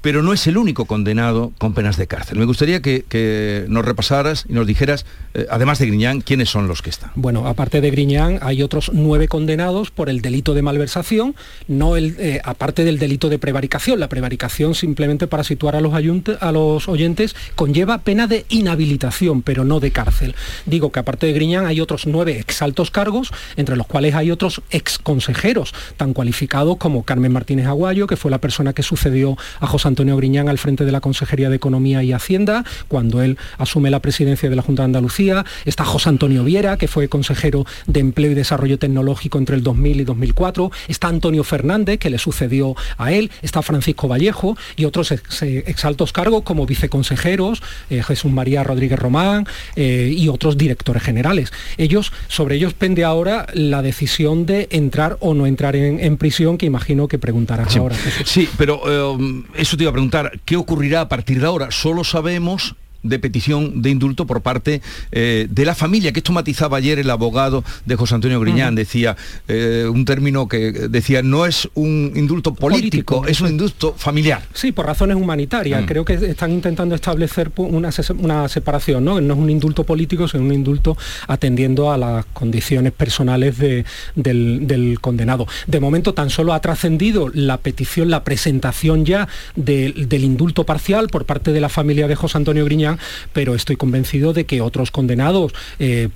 Pero no es el único condenado con penas de cárcel. Me gustaría que, nos repasaras y nos dijeras, eh, además de Griñán, quiénes son los que están.
Bueno, aparte de Griñán, hay otros nueve condenados por el delito de malversación, no el, eh, aparte del delito de prevaricación. La prevaricación, simplemente para situar a los, a los oyentes, conlleva pena de inhabilitación, pero no de cárcel. Digo que aparte de Griñán hay otros nueve exaltos cargos, entre los cuales hay otros ex consejeros, tan cualificados como Carmen Martínez Aguayo, que fue la persona que sucedió a José Antonio Griñán al frente de la Consejería de Economía y Hacienda, cuando él asume la presidencia de la Junta de Andalucía. Está José Antonio Viera, que fue consejero de Empleo y Desarrollo Tecnológico entre el 2000 y 2004. Está Antonio Fernández, que le sucedió a él. Está Francisco Vallejo y otros ex, exaltos cargos como viceconsejeros, eh, Jesús María Rodríguez Román eh, y otros directores generales. Ellos, sobre ellos pende ahora la decisión de entrar o no entrar en, en prisión, que imagino que preguntarás
sí.
ahora.
Sí, pero eh, eso te iba a preguntar, ¿qué ocurrirá a partir de ahora? Solo sabemos de petición de indulto por parte eh, de la familia, que esto matizaba ayer el abogado de José Antonio Griñán, uh -huh. decía eh, un término que decía no es un indulto político, político es un indulto familiar.
Sí, por razones humanitarias. Uh -huh. Creo que están intentando establecer una, una, separación, ¿no? No es un indulto político, sino un indulto atendiendo a las condiciones personales de, del, del, condenado. De momento tan solo ha trascendido la petición, la presentación ya de, del indulto parcial por parte de la familia de José Antonio Griñán pero estoy convencido de que otros condenados eh,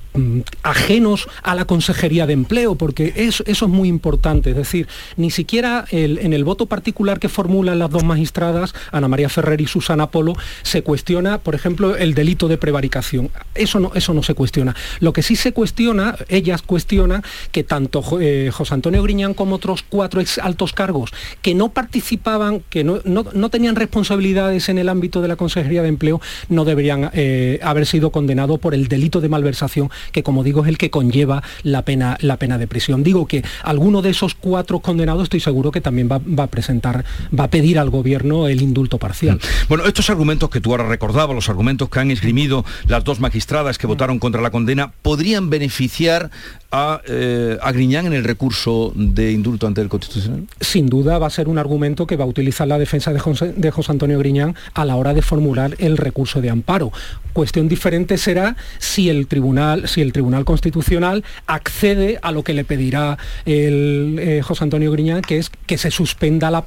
ajenos a la Consejería de Empleo, porque eso, es muy importante, es decir, ni siquiera en el voto particular que formulan las dos magistradas, Ana María Ferrer y Susana Polo, se cuestiona, por ejemplo, el delito de prevaricación. Eso no, eso no se cuestiona. Lo que sí se cuestiona, ellas cuestionan que tanto eh, José Antonio Griñán como otros cuatro altos cargos que no participaban, que no, no, no tenían responsabilidades en el ámbito de la Consejería de Empleo, no deberían eh, haber sido condenados por el delito de malversación, que como digo es el que conlleva la pena, la pena de prisión. Digo que alguno de esos cuatro condenados estoy seguro que también va, va a presentar, va a pedir al gobierno el indulto parcial.
Bueno, estos argumentos que tú ahora recordabas, los argumentos que han esgrimido las dos magistradas que votaron contra la condena, podrían beneficiar a, eh, Griñán en el recurso de indulto ante el Constitucional?
Sin duda va a ser un argumento que va a utilizar la defensa de José, Antonio Griñán a la hora de formular el recurso de amparo. Cuestión diferente será si el Tribunal, si el Tribunal Constitucional accede a lo que le pedirá el, eh, José Antonio Griñán, que es que se suspenda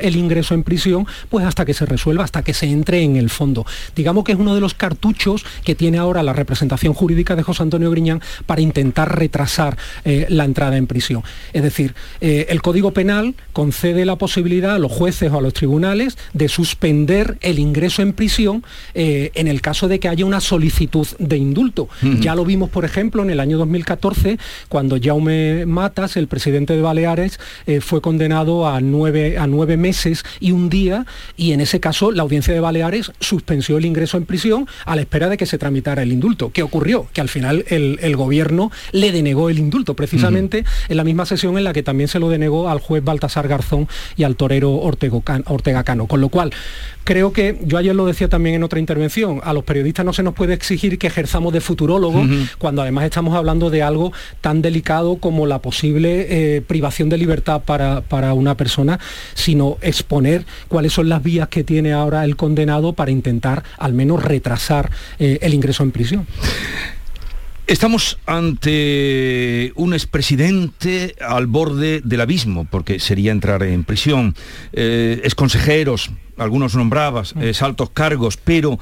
el ingreso en prisión, pues hasta que se resuelva, hasta que se entre en el fondo. Digamos que es uno de los cartuchos que tiene ahora la representación jurídica de José Antonio Griñán para intentar retrasar eh, la entrada en prisión. Es decir, eh, el Código Penal concede la posibilidad a los jueces o a los tribunales de suspender el ingreso en prisión eh, en el caso de que haya una solicitud de indulto. Uh -huh. Ya lo vimos, por ejemplo, en el año 2014, cuando Jaume Matas, el presidente de Baleares, fue condenado a nueve, a nueve meses y un día, y en ese caso la audiencia de Baleares suspendió el ingreso en prisión a la espera de que se tramitara el indulto. ¿Qué ocurrió? Que al final el, el gobierno le denegó el indulto, precisamente uh -huh. en la misma sesión en la que también se lo denegó al juez Baltasar Garzón y al torero Ortega, Ortega Cano. Con lo cual, creo que, yo ayer lo decía también en otra intervención, a los periodistas no se nos puede exigir que ejerzamos de futurólogos, uh -huh. cuando además estamos hablando de algo tan delicado como la posible eh, privación de libertad para, para una persona, sino exponer cuáles son las vías que tiene ahora el condenado para intentar al menos retrasar eh, el ingreso en prisión.
Estamos ante un expresidente al borde del abismo, porque sería entrar en prisión. Eh, exconsejeros, algunos nombrabas, eh, altos cargos, pero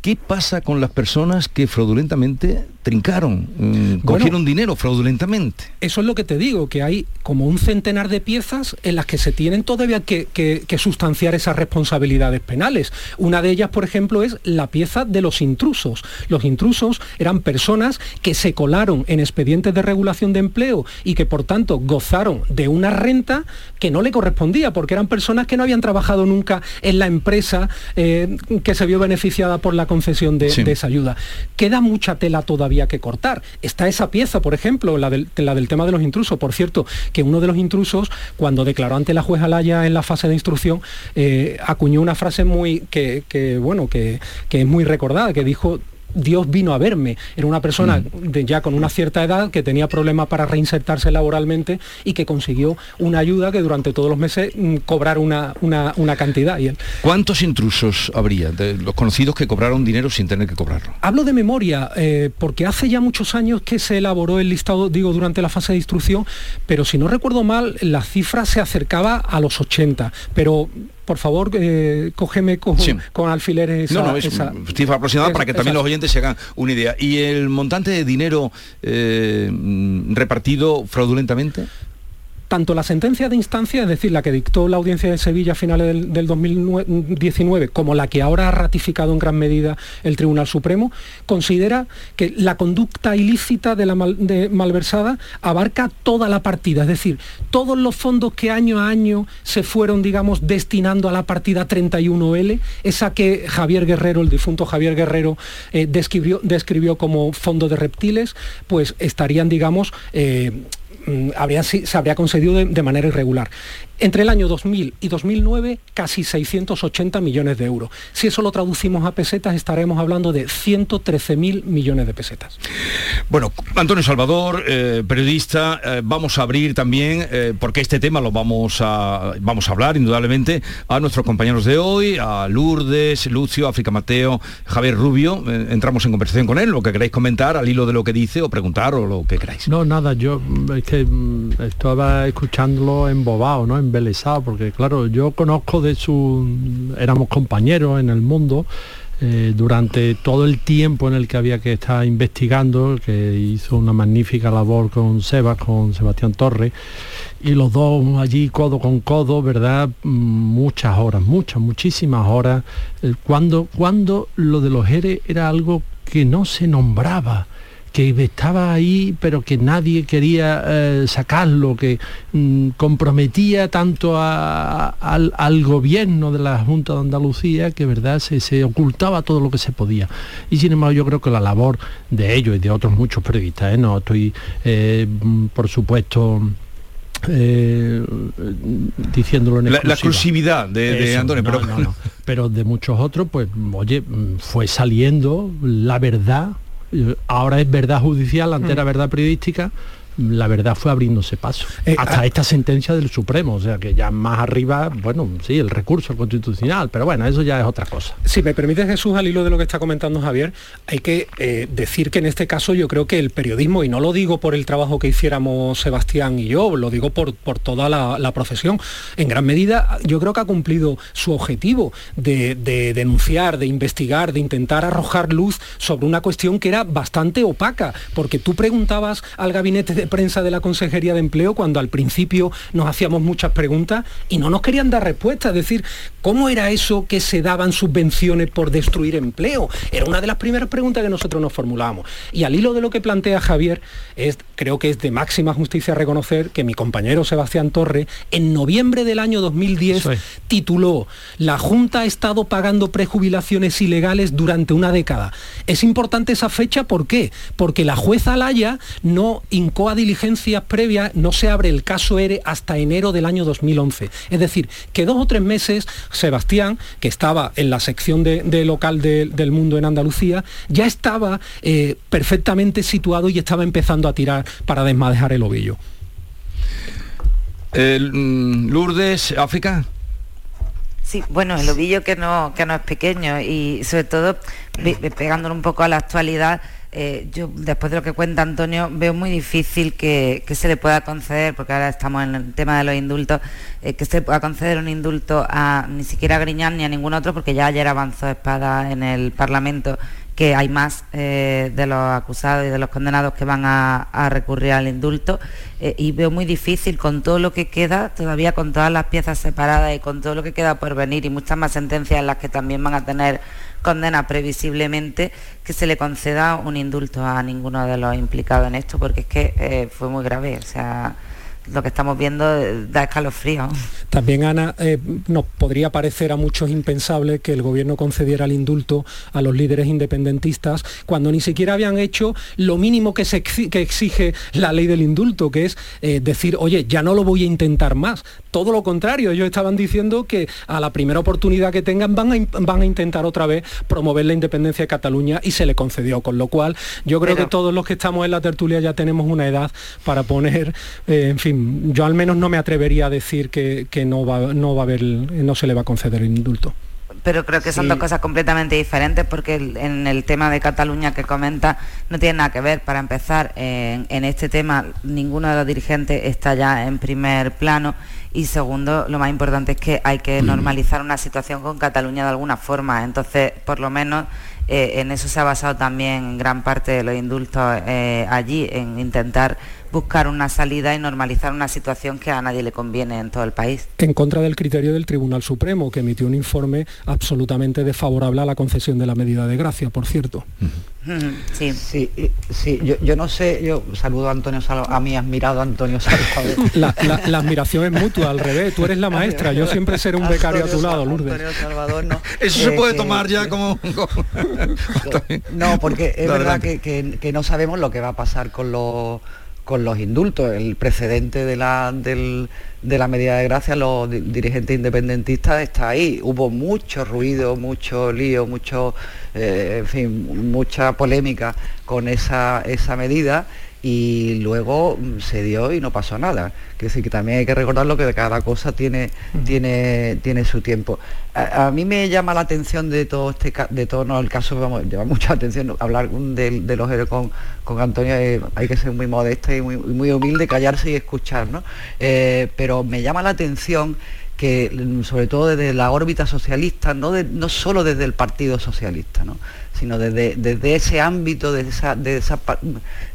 ¿qué pasa con las personas que fraudulentamente trincaron, mmm, cogieron bueno, dinero fraudulentamente.
Eso es lo que te digo, que hay como un centenar de piezas en las que se tienen todavía que, que, que, sustanciar esas responsabilidades penales. Una de ellas, por ejemplo, es la pieza de los intrusos. Los intrusos eran personas que se colaron en expedientes de regulación de empleo y que por tanto gozaron de una renta que no le correspondía, porque eran personas que no habían trabajado nunca en la empresa eh, que se vio beneficiada por la concesión de, sí. de esa ayuda. Queda mucha tela todavía que cortar. Está esa pieza, por ejemplo, la del, la del, tema de los intrusos. Por cierto, que uno de los intrusos, cuando declaró ante la jueza Laya en la fase de instrucción, eh, acuñó una frase muy que, que bueno, que, que, es muy recordada, que dijo Dios vino a verme. Era una persona de, ya con una cierta edad que tenía problemas para reinsertarse laboralmente y que consiguió una ayuda que durante todos los meses mm, cobrar una, una, una cantidad. Y él,
¿Cuántos intrusos habría de los conocidos que cobraron dinero sin tener que cobrarlo?
Hablo de memoria, eh, porque hace ya muchos años que se elaboró el listado, digo, durante la fase de instrucción, pero si no recuerdo mal, la cifra se acercaba a los 80. Pero, por favor, eh, cógeme con, con alfileres.
no,
esa-
no, es
esa-
cifra aproximada
es-
para que también
esa-
los oyentes se hagan una idea. ¿Y el montante de dinero eh, repartido fraudulentamente?
Tanto la sentencia de instancia, es decir, la que dictó la audiencia de Sevilla a finales del, del 2019, como la que ahora ha ratificado en gran medida el Tribunal Supremo, considera que la conducta ilícita de la malversada abarca toda la partida, es decir, todos los fondos que año a año se fueron, digamos, destinando a la partida 31L, esa que Javier Guerrero, el difunto Javier Guerrero, eh, describió, describió como fondo de reptiles, pues estarían, digamos, eh, mm, habrían si- se habría concedido de, de manera irregular. Entre el año 2000 y 2009, casi 680 millones de euros. Si eso lo traducimos a pesetas, estaremos hablando de 113.000 millones de pesetas.
Bueno, Antonio Salvador, eh, periodista, eh, vamos a abrir también, eh, porque este tema lo vamos a, vamos a hablar indudablemente, a nuestros compañeros de hoy, a Lourdes, Lucio, África Mateo, Javier Rubio. Eh, entramos en conversación con él, lo que queráis comentar al hilo de lo que dice o preguntar o lo que queráis.
No, nada, yo es que mm, estaba escuchándolo embobado, ¿no? Embelesado, porque claro, yo conozco de su... éramos compañeros en el mundo eh, durante todo el tiempo en el que había que estar investigando, que hizo una magnífica labor con Sebas, con Sebastián Torres, y los dos allí codo con codo, ¿verdad? Muchas horas, muchas, muchísimas horas, eh, cuando, cuando lo de los ERE era algo que no se nombraba que estaba ahí pero que nadie quería eh, sacarlo, que mm, comprometía tanto a- al, al gobierno de la Junta de Andalucía que verdad se, se ocultaba todo lo que se podía. Y sin embargo yo creo que la labor de ellos y de otros muchos periodistas, ¿eh? no estoy eh, mm, por supuesto eh, diciéndolo en
La, exclusividad de, de
Eso,
Antonio,
no,
pero
no, no. pero de muchos otros, pues, oye, mm, fue saliendo la verdad, ahora es verdad judicial, antes
Mm.
era verdad periodística, la verdad fue abriéndose paso.
Eh,
hasta
ah-
esta sentencia del Supremo, o sea que ya más arriba, bueno, sí, el recurso constitucional, pero bueno, eso ya es otra cosa.
Si me permite Jesús, al hilo de lo que está comentando Javier, hay que eh, decir que en este caso yo creo que el periodismo, y no lo digo por el trabajo que hiciéramos Sebastián y yo, lo digo por, por toda la, la profesión, en gran medida yo creo que ha cumplido su objetivo de, de denunciar, de investigar, de intentar arrojar luz sobre una cuestión que era bastante opaca, porque tú preguntabas al gabinete de prensa de la Consejería de Empleo cuando al principio nos hacíamos muchas preguntas y no nos querían dar respuesta, es decir, ¿cómo era eso que se daban subvenciones por destruir empleo? Era una de las primeras preguntas que nosotros nos formulábamos. Y al hilo de lo que plantea Javier, es, creo que es de máxima justicia reconocer que mi compañero Sebastián Torre, en noviembre del año 2010, tituló La Junta ha estado pagando prejubilaciones ilegales durante una década. Es importante esa fecha, ¿por qué? Porque la jueza Alaya no incoa diligencias previas, no se abre el caso ERE hasta enero del año 2011. Es decir, que dos o tres meses, Sebastián, que estaba en la sección de, de local de- del mundo en Andalucía, ya estaba eh, perfectamente situado y estaba empezando a tirar para desmadejar el ovillo.
El, mm, Lourdes, África.
Sí, bueno, el ovillo que no, que no es pequeño y sobre todo pegándolo un poco a la actualidad, eh, yo después de lo que cuenta Antonio veo muy difícil que, que se le pueda conceder, porque ahora estamos en el tema de los indultos, eh, que se le pueda conceder un indulto a ni siquiera a Griñán ni a ningún otro, porque ya ayer avanzó Espada en el Parlamento que hay más eh, de los acusados y de los condenados que van a, a recurrir al indulto. Y veo muy difícil con todo lo que queda, todavía con todas las piezas separadas y con todo lo que queda por venir y muchas más sentencias en las que también van a tener condena previsiblemente, que se le conceda un indulto a ninguno de los implicados en esto, porque es que eh, fue muy grave, o sea, lo que estamos viendo da escalofrío.
También, Ana, eh, nos podría parecer a muchos impensable que el gobierno concediera el indulto a los líderes independentistas cuando ni siquiera habían hecho lo mínimo que, se que exige la ley del indulto, que es eh, decir, oye, ya no lo voy a intentar más. Todo lo contrario, ellos estaban diciendo que a la primera oportunidad que tengan van a, van a intentar otra vez promover la independencia de Cataluña y se le concedió, con lo cual yo creo que todos los que estamos en la tertulia ya tenemos una edad para poner, eh, en fin, yo al menos no me atrevería a decir que, no, va, no, va a haber, no se le va a conceder el indulto
pero creo que son dos cosas completamente diferentes porque en el tema de Cataluña que comenta no tiene nada que ver. Para empezar, en, en, este tema ninguno de los dirigentes está ya en primer plano y segundo, lo más importante es que hay que mm. normalizar una situación con Cataluña de alguna forma. Entonces, por lo menos eh, en eso se ha basado también gran parte de los indultos eh, allí, en intentar buscar una salida y normalizar una situación que a nadie le conviene en todo el país.
En contra del criterio del Tribunal Supremo, que emitió un informe absolutamente desfavorable a la concesión de la medida de gracia, por cierto.
Sí, sí, sí yo, no sé, yo saludo a Antonio Salvador, a mi admirado Antonio Salvador.
La, la, admiración es mutua, al revés, tú eres la maestra, yo siempre seré un becario a tu lado, Lourdes.
Antonio Salvador, no.
Eso se puede tomar ya como...
no, porque es verdad que, no sabemos lo que va a pasar con los con los indultos. El precedente de la, de la medida de gracia, los dirigentes independentistas está ahí. Hubo mucho ruido, mucho lío, mucho, eh, en fin, mucha polémica con esa, esa medida y luego mm, se dio y no pasó nada. Quiero decir que también hay que recordar lo que cada cosa tiene, tiene, tiene su tiempo. A, mí me llama la atención de todo este de todo no, el caso, vamos, lleva mucha atención hablar de, los héroes con, con Antonio, eh, hay que ser muy modesto y muy, muy humilde, callarse y escuchar, ¿no? Eh, pero me llama la atención que mm, sobre todo desde la órbita socialista, no, no solo desde el Partido Socialista, ¿no? sino desde, desde ese ámbito, desde, esa, de ese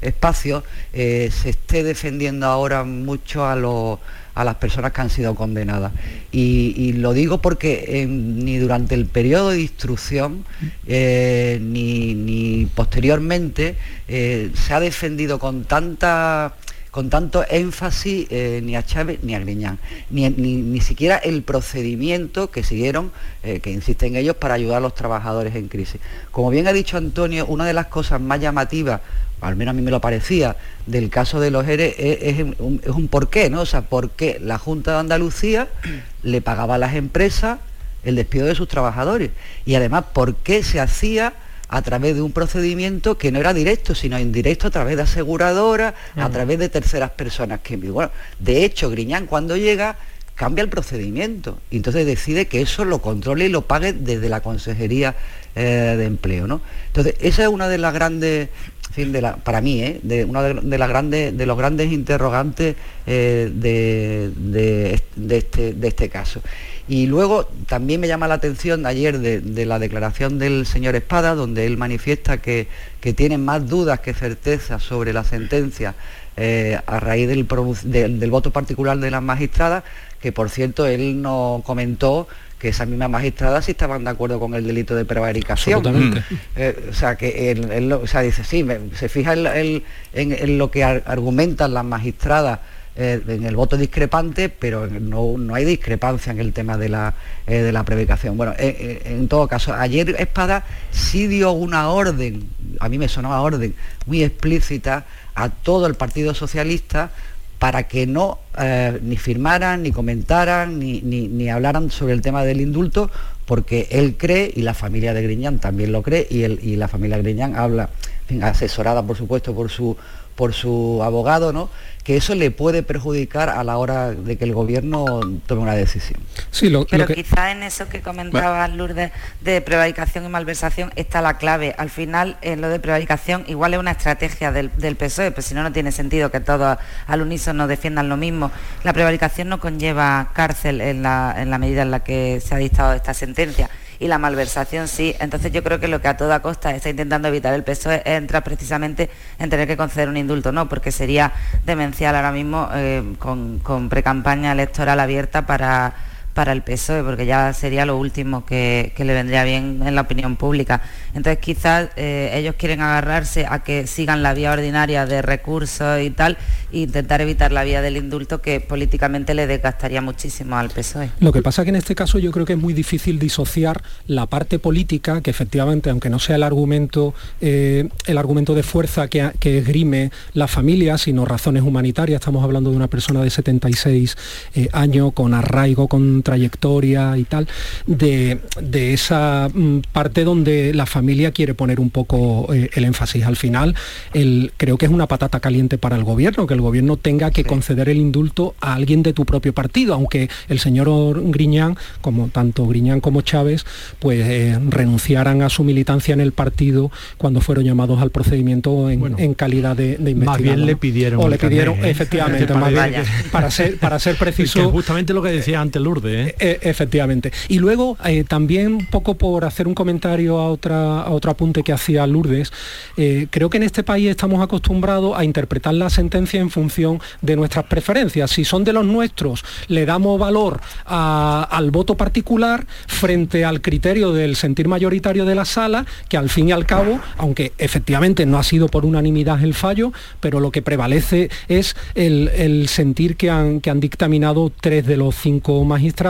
espacio, eh, se esté defendiendo ahora mucho a, las personas que han sido condenadas. Y, lo digo porque ni durante el periodo de instrucción eh, ni, posteriormente eh, se ha defendido con tanta con tanto énfasis eh, ni a Chávez ni a Griñán, ni, siquiera el procedimiento que siguieron, eh, que insisten ellos, para ayudar a los trabajadores en crisis. Como bien ha dicho Antonio, una de las cosas más llamativas, al menos a mí me lo parecía, del caso de los ERE es, un, es un porqué, ¿no? O sea, por qué la Junta de Andalucía le pagaba a las empresas el despido de sus trabajadores. Y además, ¿por qué se hacía a través de un procedimiento que no era directo, sino indirecto a través de aseguradoras, a través de terceras personas. Que, bueno, de hecho, Griñán cuando llega cambia el procedimiento y entonces decide que eso lo controle y lo pague desde la Consejería eh, de Empleo. ¿no? Entonces, esa es una de las grandes, de la, para mí, ¿eh? de, una de, las grandes, de los grandes interrogantes eh, de, este, de este caso. Y luego también me llama la atención ayer de, la declaración del señor Espada, donde él manifiesta que, que tiene más dudas que certezas sobre la sentencia eh, a raíz del, del, voto particular de las magistradas, que por cierto él no comentó que esas mismas magistradas sí estaban de acuerdo con el delito de prevaricación. Eh, o sea, que él, o sea, dice, sí, se fija en, en, lo que argumentan las magistradas eh, en el voto discrepante, pero no, hay discrepancia en el tema de la, eh, de la prevaricación. Bueno, eh, en todo caso, ayer Espada sí dio una orden, a mí me sonaba orden, muy explícita a todo el Partido Socialista para que no ni firmaran, ni comentaran, ni, ni, hablaran sobre el tema del indulto, porque él cree, y la familia de Griñán también lo cree, y, y la familia Griñán habla, asesorada por supuesto por su, por su abogado, ¿no? que eso le puede perjudicar a la hora de que el gobierno tome una decisión.
Sí, lo, Pero quizá en eso que comentabas, Lourdes, de prevaricación y malversación está la clave. Al final, en lo de prevaricación igual es una estrategia del, PSOE, pero si no, no tiene sentido que todos al unísono defiendan lo mismo. La prevaricación no conlleva cárcel en la, en la medida en la que se ha dictado esta sentencia y la malversación sí. Entonces yo creo que lo que a toda costa está intentando evitar el PSOE es entrar precisamente en tener que conceder un indulto, no, porque sería demencial ahora mismo eh, con, con precampaña electoral abierta para para el PSOE, porque ya sería lo último que, le vendría bien en la opinión pública. Entonces quizás eh, ellos quieren agarrarse a que sigan la vía ordinaria de recursos y tal, e intentar evitar la vía del indulto que políticamente le desgastaría muchísimo al PSOE.
Lo que pasa que en este caso yo creo que es muy difícil disociar la parte política, que efectivamente, aunque no sea el argumento, eh, el argumento de fuerza que, que, esgrime la familia, sino razones humanitarias, estamos hablando de una persona de 76 eh, años, con arraigo, con trayectoria y tal, de, de esa mm, parte donde la familia quiere poner un poco eh, el énfasis. Al final, el, creo que es una patata caliente para el gobierno, que el gobierno tenga que conceder el indulto a alguien de tu propio partido, aunque el señor Griñán, como tanto Griñán como Chávez, pues eh, renunciaran a su militancia en el partido cuando fueron llamados al procedimiento en, calidad de, de
Más bien le pidieron.
O le pidieron, ¿eh? efectivamente, para ser, para ser preciso.
justamente lo que decía antes Lourdes.
¿Eh? efectivamente. Y luego, también un poco por hacer un comentario a, otra, a otro apunte que hacía Lourdes, creo que en este país estamos acostumbrados a interpretar la sentencia en función de nuestras preferencias. Si son de los nuestros, le damos valor al voto particular frente al criterio del sentir mayoritario de la sala, que al fin y al cabo, aunque efectivamente no ha sido por unanimidad el fallo, pero lo que prevalece es el, sentir que han, que han dictaminado tres de los cinco magistrados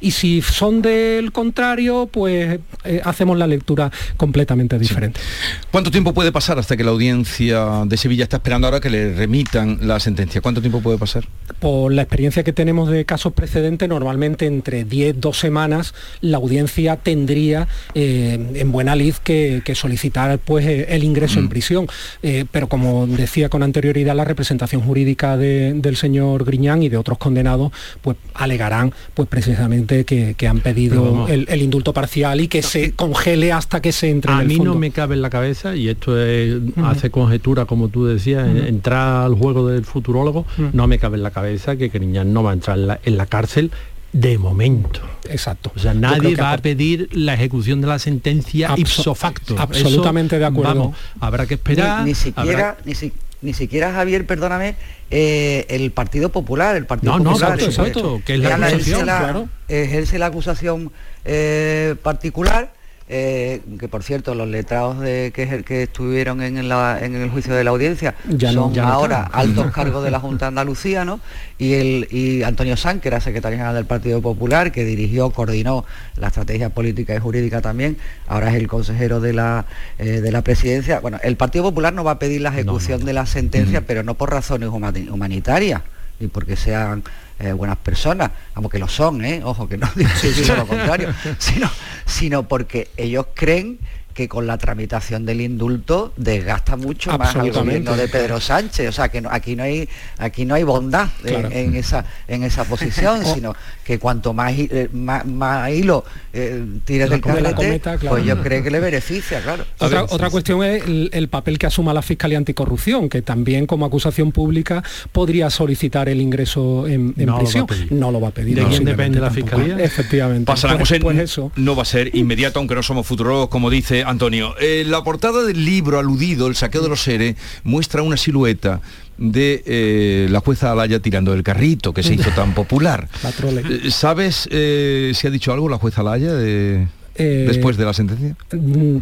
y si son del contrario, pues eh, hacemos la lectura completamente diferente.
¿Cuánto tiempo puede pasar hasta que la audiencia de Sevilla está esperando ahora que le remitan la sentencia? ¿Cuánto tiempo puede pasar?
Por la experiencia que tenemos de casos precedentes, normalmente entre 10, 2 semanas, la audiencia tendría eh, en buena lid que, solicitar pues, eh, el ingreso en mm. prisión. Eh, pero como decía con anterioridad, la representación jurídica del señor Griñán y de otros condenados, pues alegarán pues, precisamente que, han pedido el, indulto parcial y que se congele hasta que se entre
a
en el
mí no me cabe en la cabeza, y esto hace conjetura, como tú decías, entrar al juego del futurólogo, no me cabe en la cabeza que Griñán no va a entrar en la cárcel de momento.
Exacto.
O sea, nadie va a pedir la ejecución de la sentencia ipso facto.
Absolutamente de acuerdo.
habrá que esperar.
Ni, siquiera, ni, siquiera Javier, perdóname, eh, el Partido Popular, el Partido
no,
Popular.
No, exacto, que es la acusación,
claro. ejerce la acusación eh, particular eh, que por cierto los letrados de, que, que estuvieron en, el juicio de la audiencia son ahora altos cargos de la Junta de Andalucía, ¿no? Y, el, y Antonio San, que era secretario general del Partido Popular, que dirigió, coordinó la estrategia política y jurídica también, ahora es el consejero de la, eh, de la presidencia. Bueno, el Partido Popular no va a pedir la ejecución de la sentencia, pero no por razones humanitarias, ni porque sean eh, buenas personas, aunque lo son, ¿eh? ojo que no digo lo contrario, sino, sino porque ellos creen que con la tramitación del indulto desgasta mucho más al gobierno de Pedro Sánchez. O sea que aquí no hay aquí no hay bondad en, esa en esa posición, sino que cuanto más, eh, más, hilo eh, tires del carrete, pues yo creo que le beneficia, claro.
Otra, cuestión es el, papel que asuma la Fiscalía Anticorrupción, que también como acusación pública podría solicitar el ingreso en, prisión. no lo va a pedir.
¿De quién depende la Fiscalía?
Efectivamente.
Pasará, pues, pues eso. no va a ser inmediato, aunque no somos futurólogos, como dice Antonio. Eh, la portada del libro aludido, El saqueo de los seres, muestra una silueta de eh, la jueza Alaya tirando el carrito que se hizo tan popular. Eh, ¿Sabes si ha dicho algo la jueza Alaya de... Eh, después de la sentencia? Mm,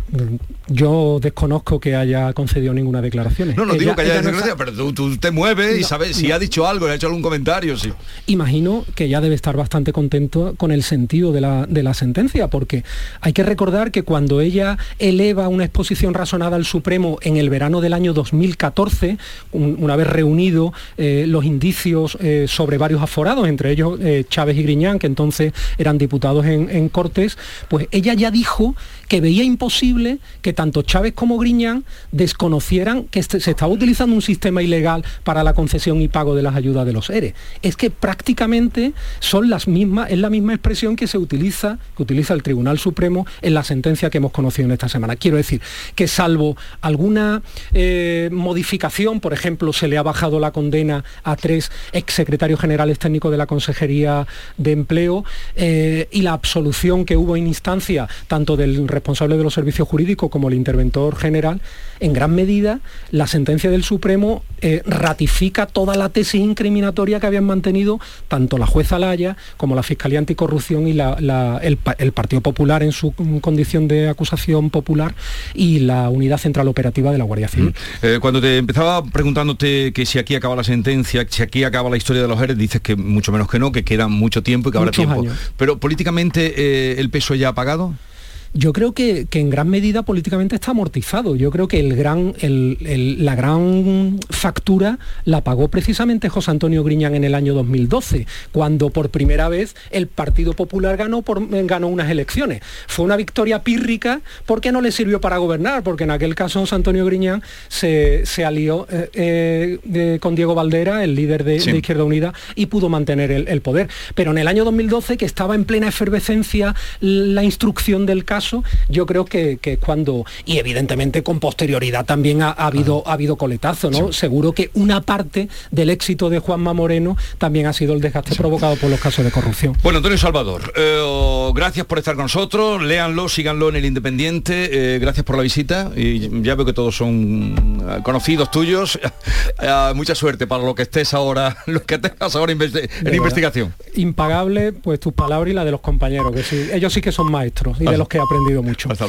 yo desconozco que haya concedido ninguna declaración.
No, no digo que haya declaración, pero tú, te mueves y sabes si ha dicho algo, le ha hecho algún comentario. Sí.
Imagino que ya debe estar bastante contento con el sentido de la, sentencia, porque hay que recordar que cuando ella eleva una exposición razonada al Supremo en el verano del año 2014, una vez reunido eh, los indicios eh, sobre varios aforados, entre ellos Chávez y Griñán, que entonces eran diputados en, en Cortes, pues ella ya dijo que veía imposible que tanto Chávez como Griñán desconocieran que este, se estaba utilizando un sistema ilegal para la concesión y pago de las ayudas de los ERE. Es que prácticamente son las mismas, es la misma expresión que se utiliza, que utiliza el Tribunal Supremo en la sentencia que hemos conocido en esta semana. Quiero decir que salvo alguna eh, modificación, por ejemplo, se le ha bajado la condena a tres exsecretarios generales técnicos de la Consejería de Empleo eh, y la absolución que hubo en instancia tanto del responsable de los servicios jurídicos como el interventor general, en gran medida la sentencia del Supremo eh, ratifica toda la tesis incriminatoria que habían mantenido tanto la jueza Laya como la Fiscalía Anticorrupción y el, Partido Popular en su condición de acusación popular y la Unidad Central Operativa de la Guardia Civil.
Mm. Eh, cuando te empezaba preguntándote que si aquí acaba la sentencia, si aquí acaba la historia de los ERES, dices que mucho menos que no, que queda mucho tiempo y que habrá tiempo. Pero políticamente eh, el peso ya ha pagado pasado?
Yo creo que, en gran medida políticamente está amortizado. Yo creo que el gran, la gran factura la pagó precisamente José Antonio Griñán en el año 2012, cuando por primera vez el Partido Popular ganó, por, ganó unas elecciones. Fue una victoria pírrica porque no le sirvió para gobernar, porque en aquel caso José Antonio Griñán se, alió eh, eh, con Diego Valdera, el líder de, Izquierda Unida, y pudo mantener el, el poder. Pero en el año 2012, que estaba en plena efervescencia la instrucción del caso, yo creo que, es cuando, y evidentemente con posterioridad también ha, habido, ha habido coletazo, ¿no? Seguro que una parte del éxito de Juanma Moreno también ha sido el desgaste provocado por los casos de corrupción.
Bueno, Antonio Salvador, eh, gracias por estar con nosotros, léanlo, síganlo en el Independiente, eh, gracias por la visita y ya veo que todos son eh, conocidos tuyos. mucha suerte para lo que estés ahora, lo que tengas ahora en investigación.
Impagable, pues tus palabras y la de los compañeros, que sí, ellos sí que son maestros y de los que aprendido mucho.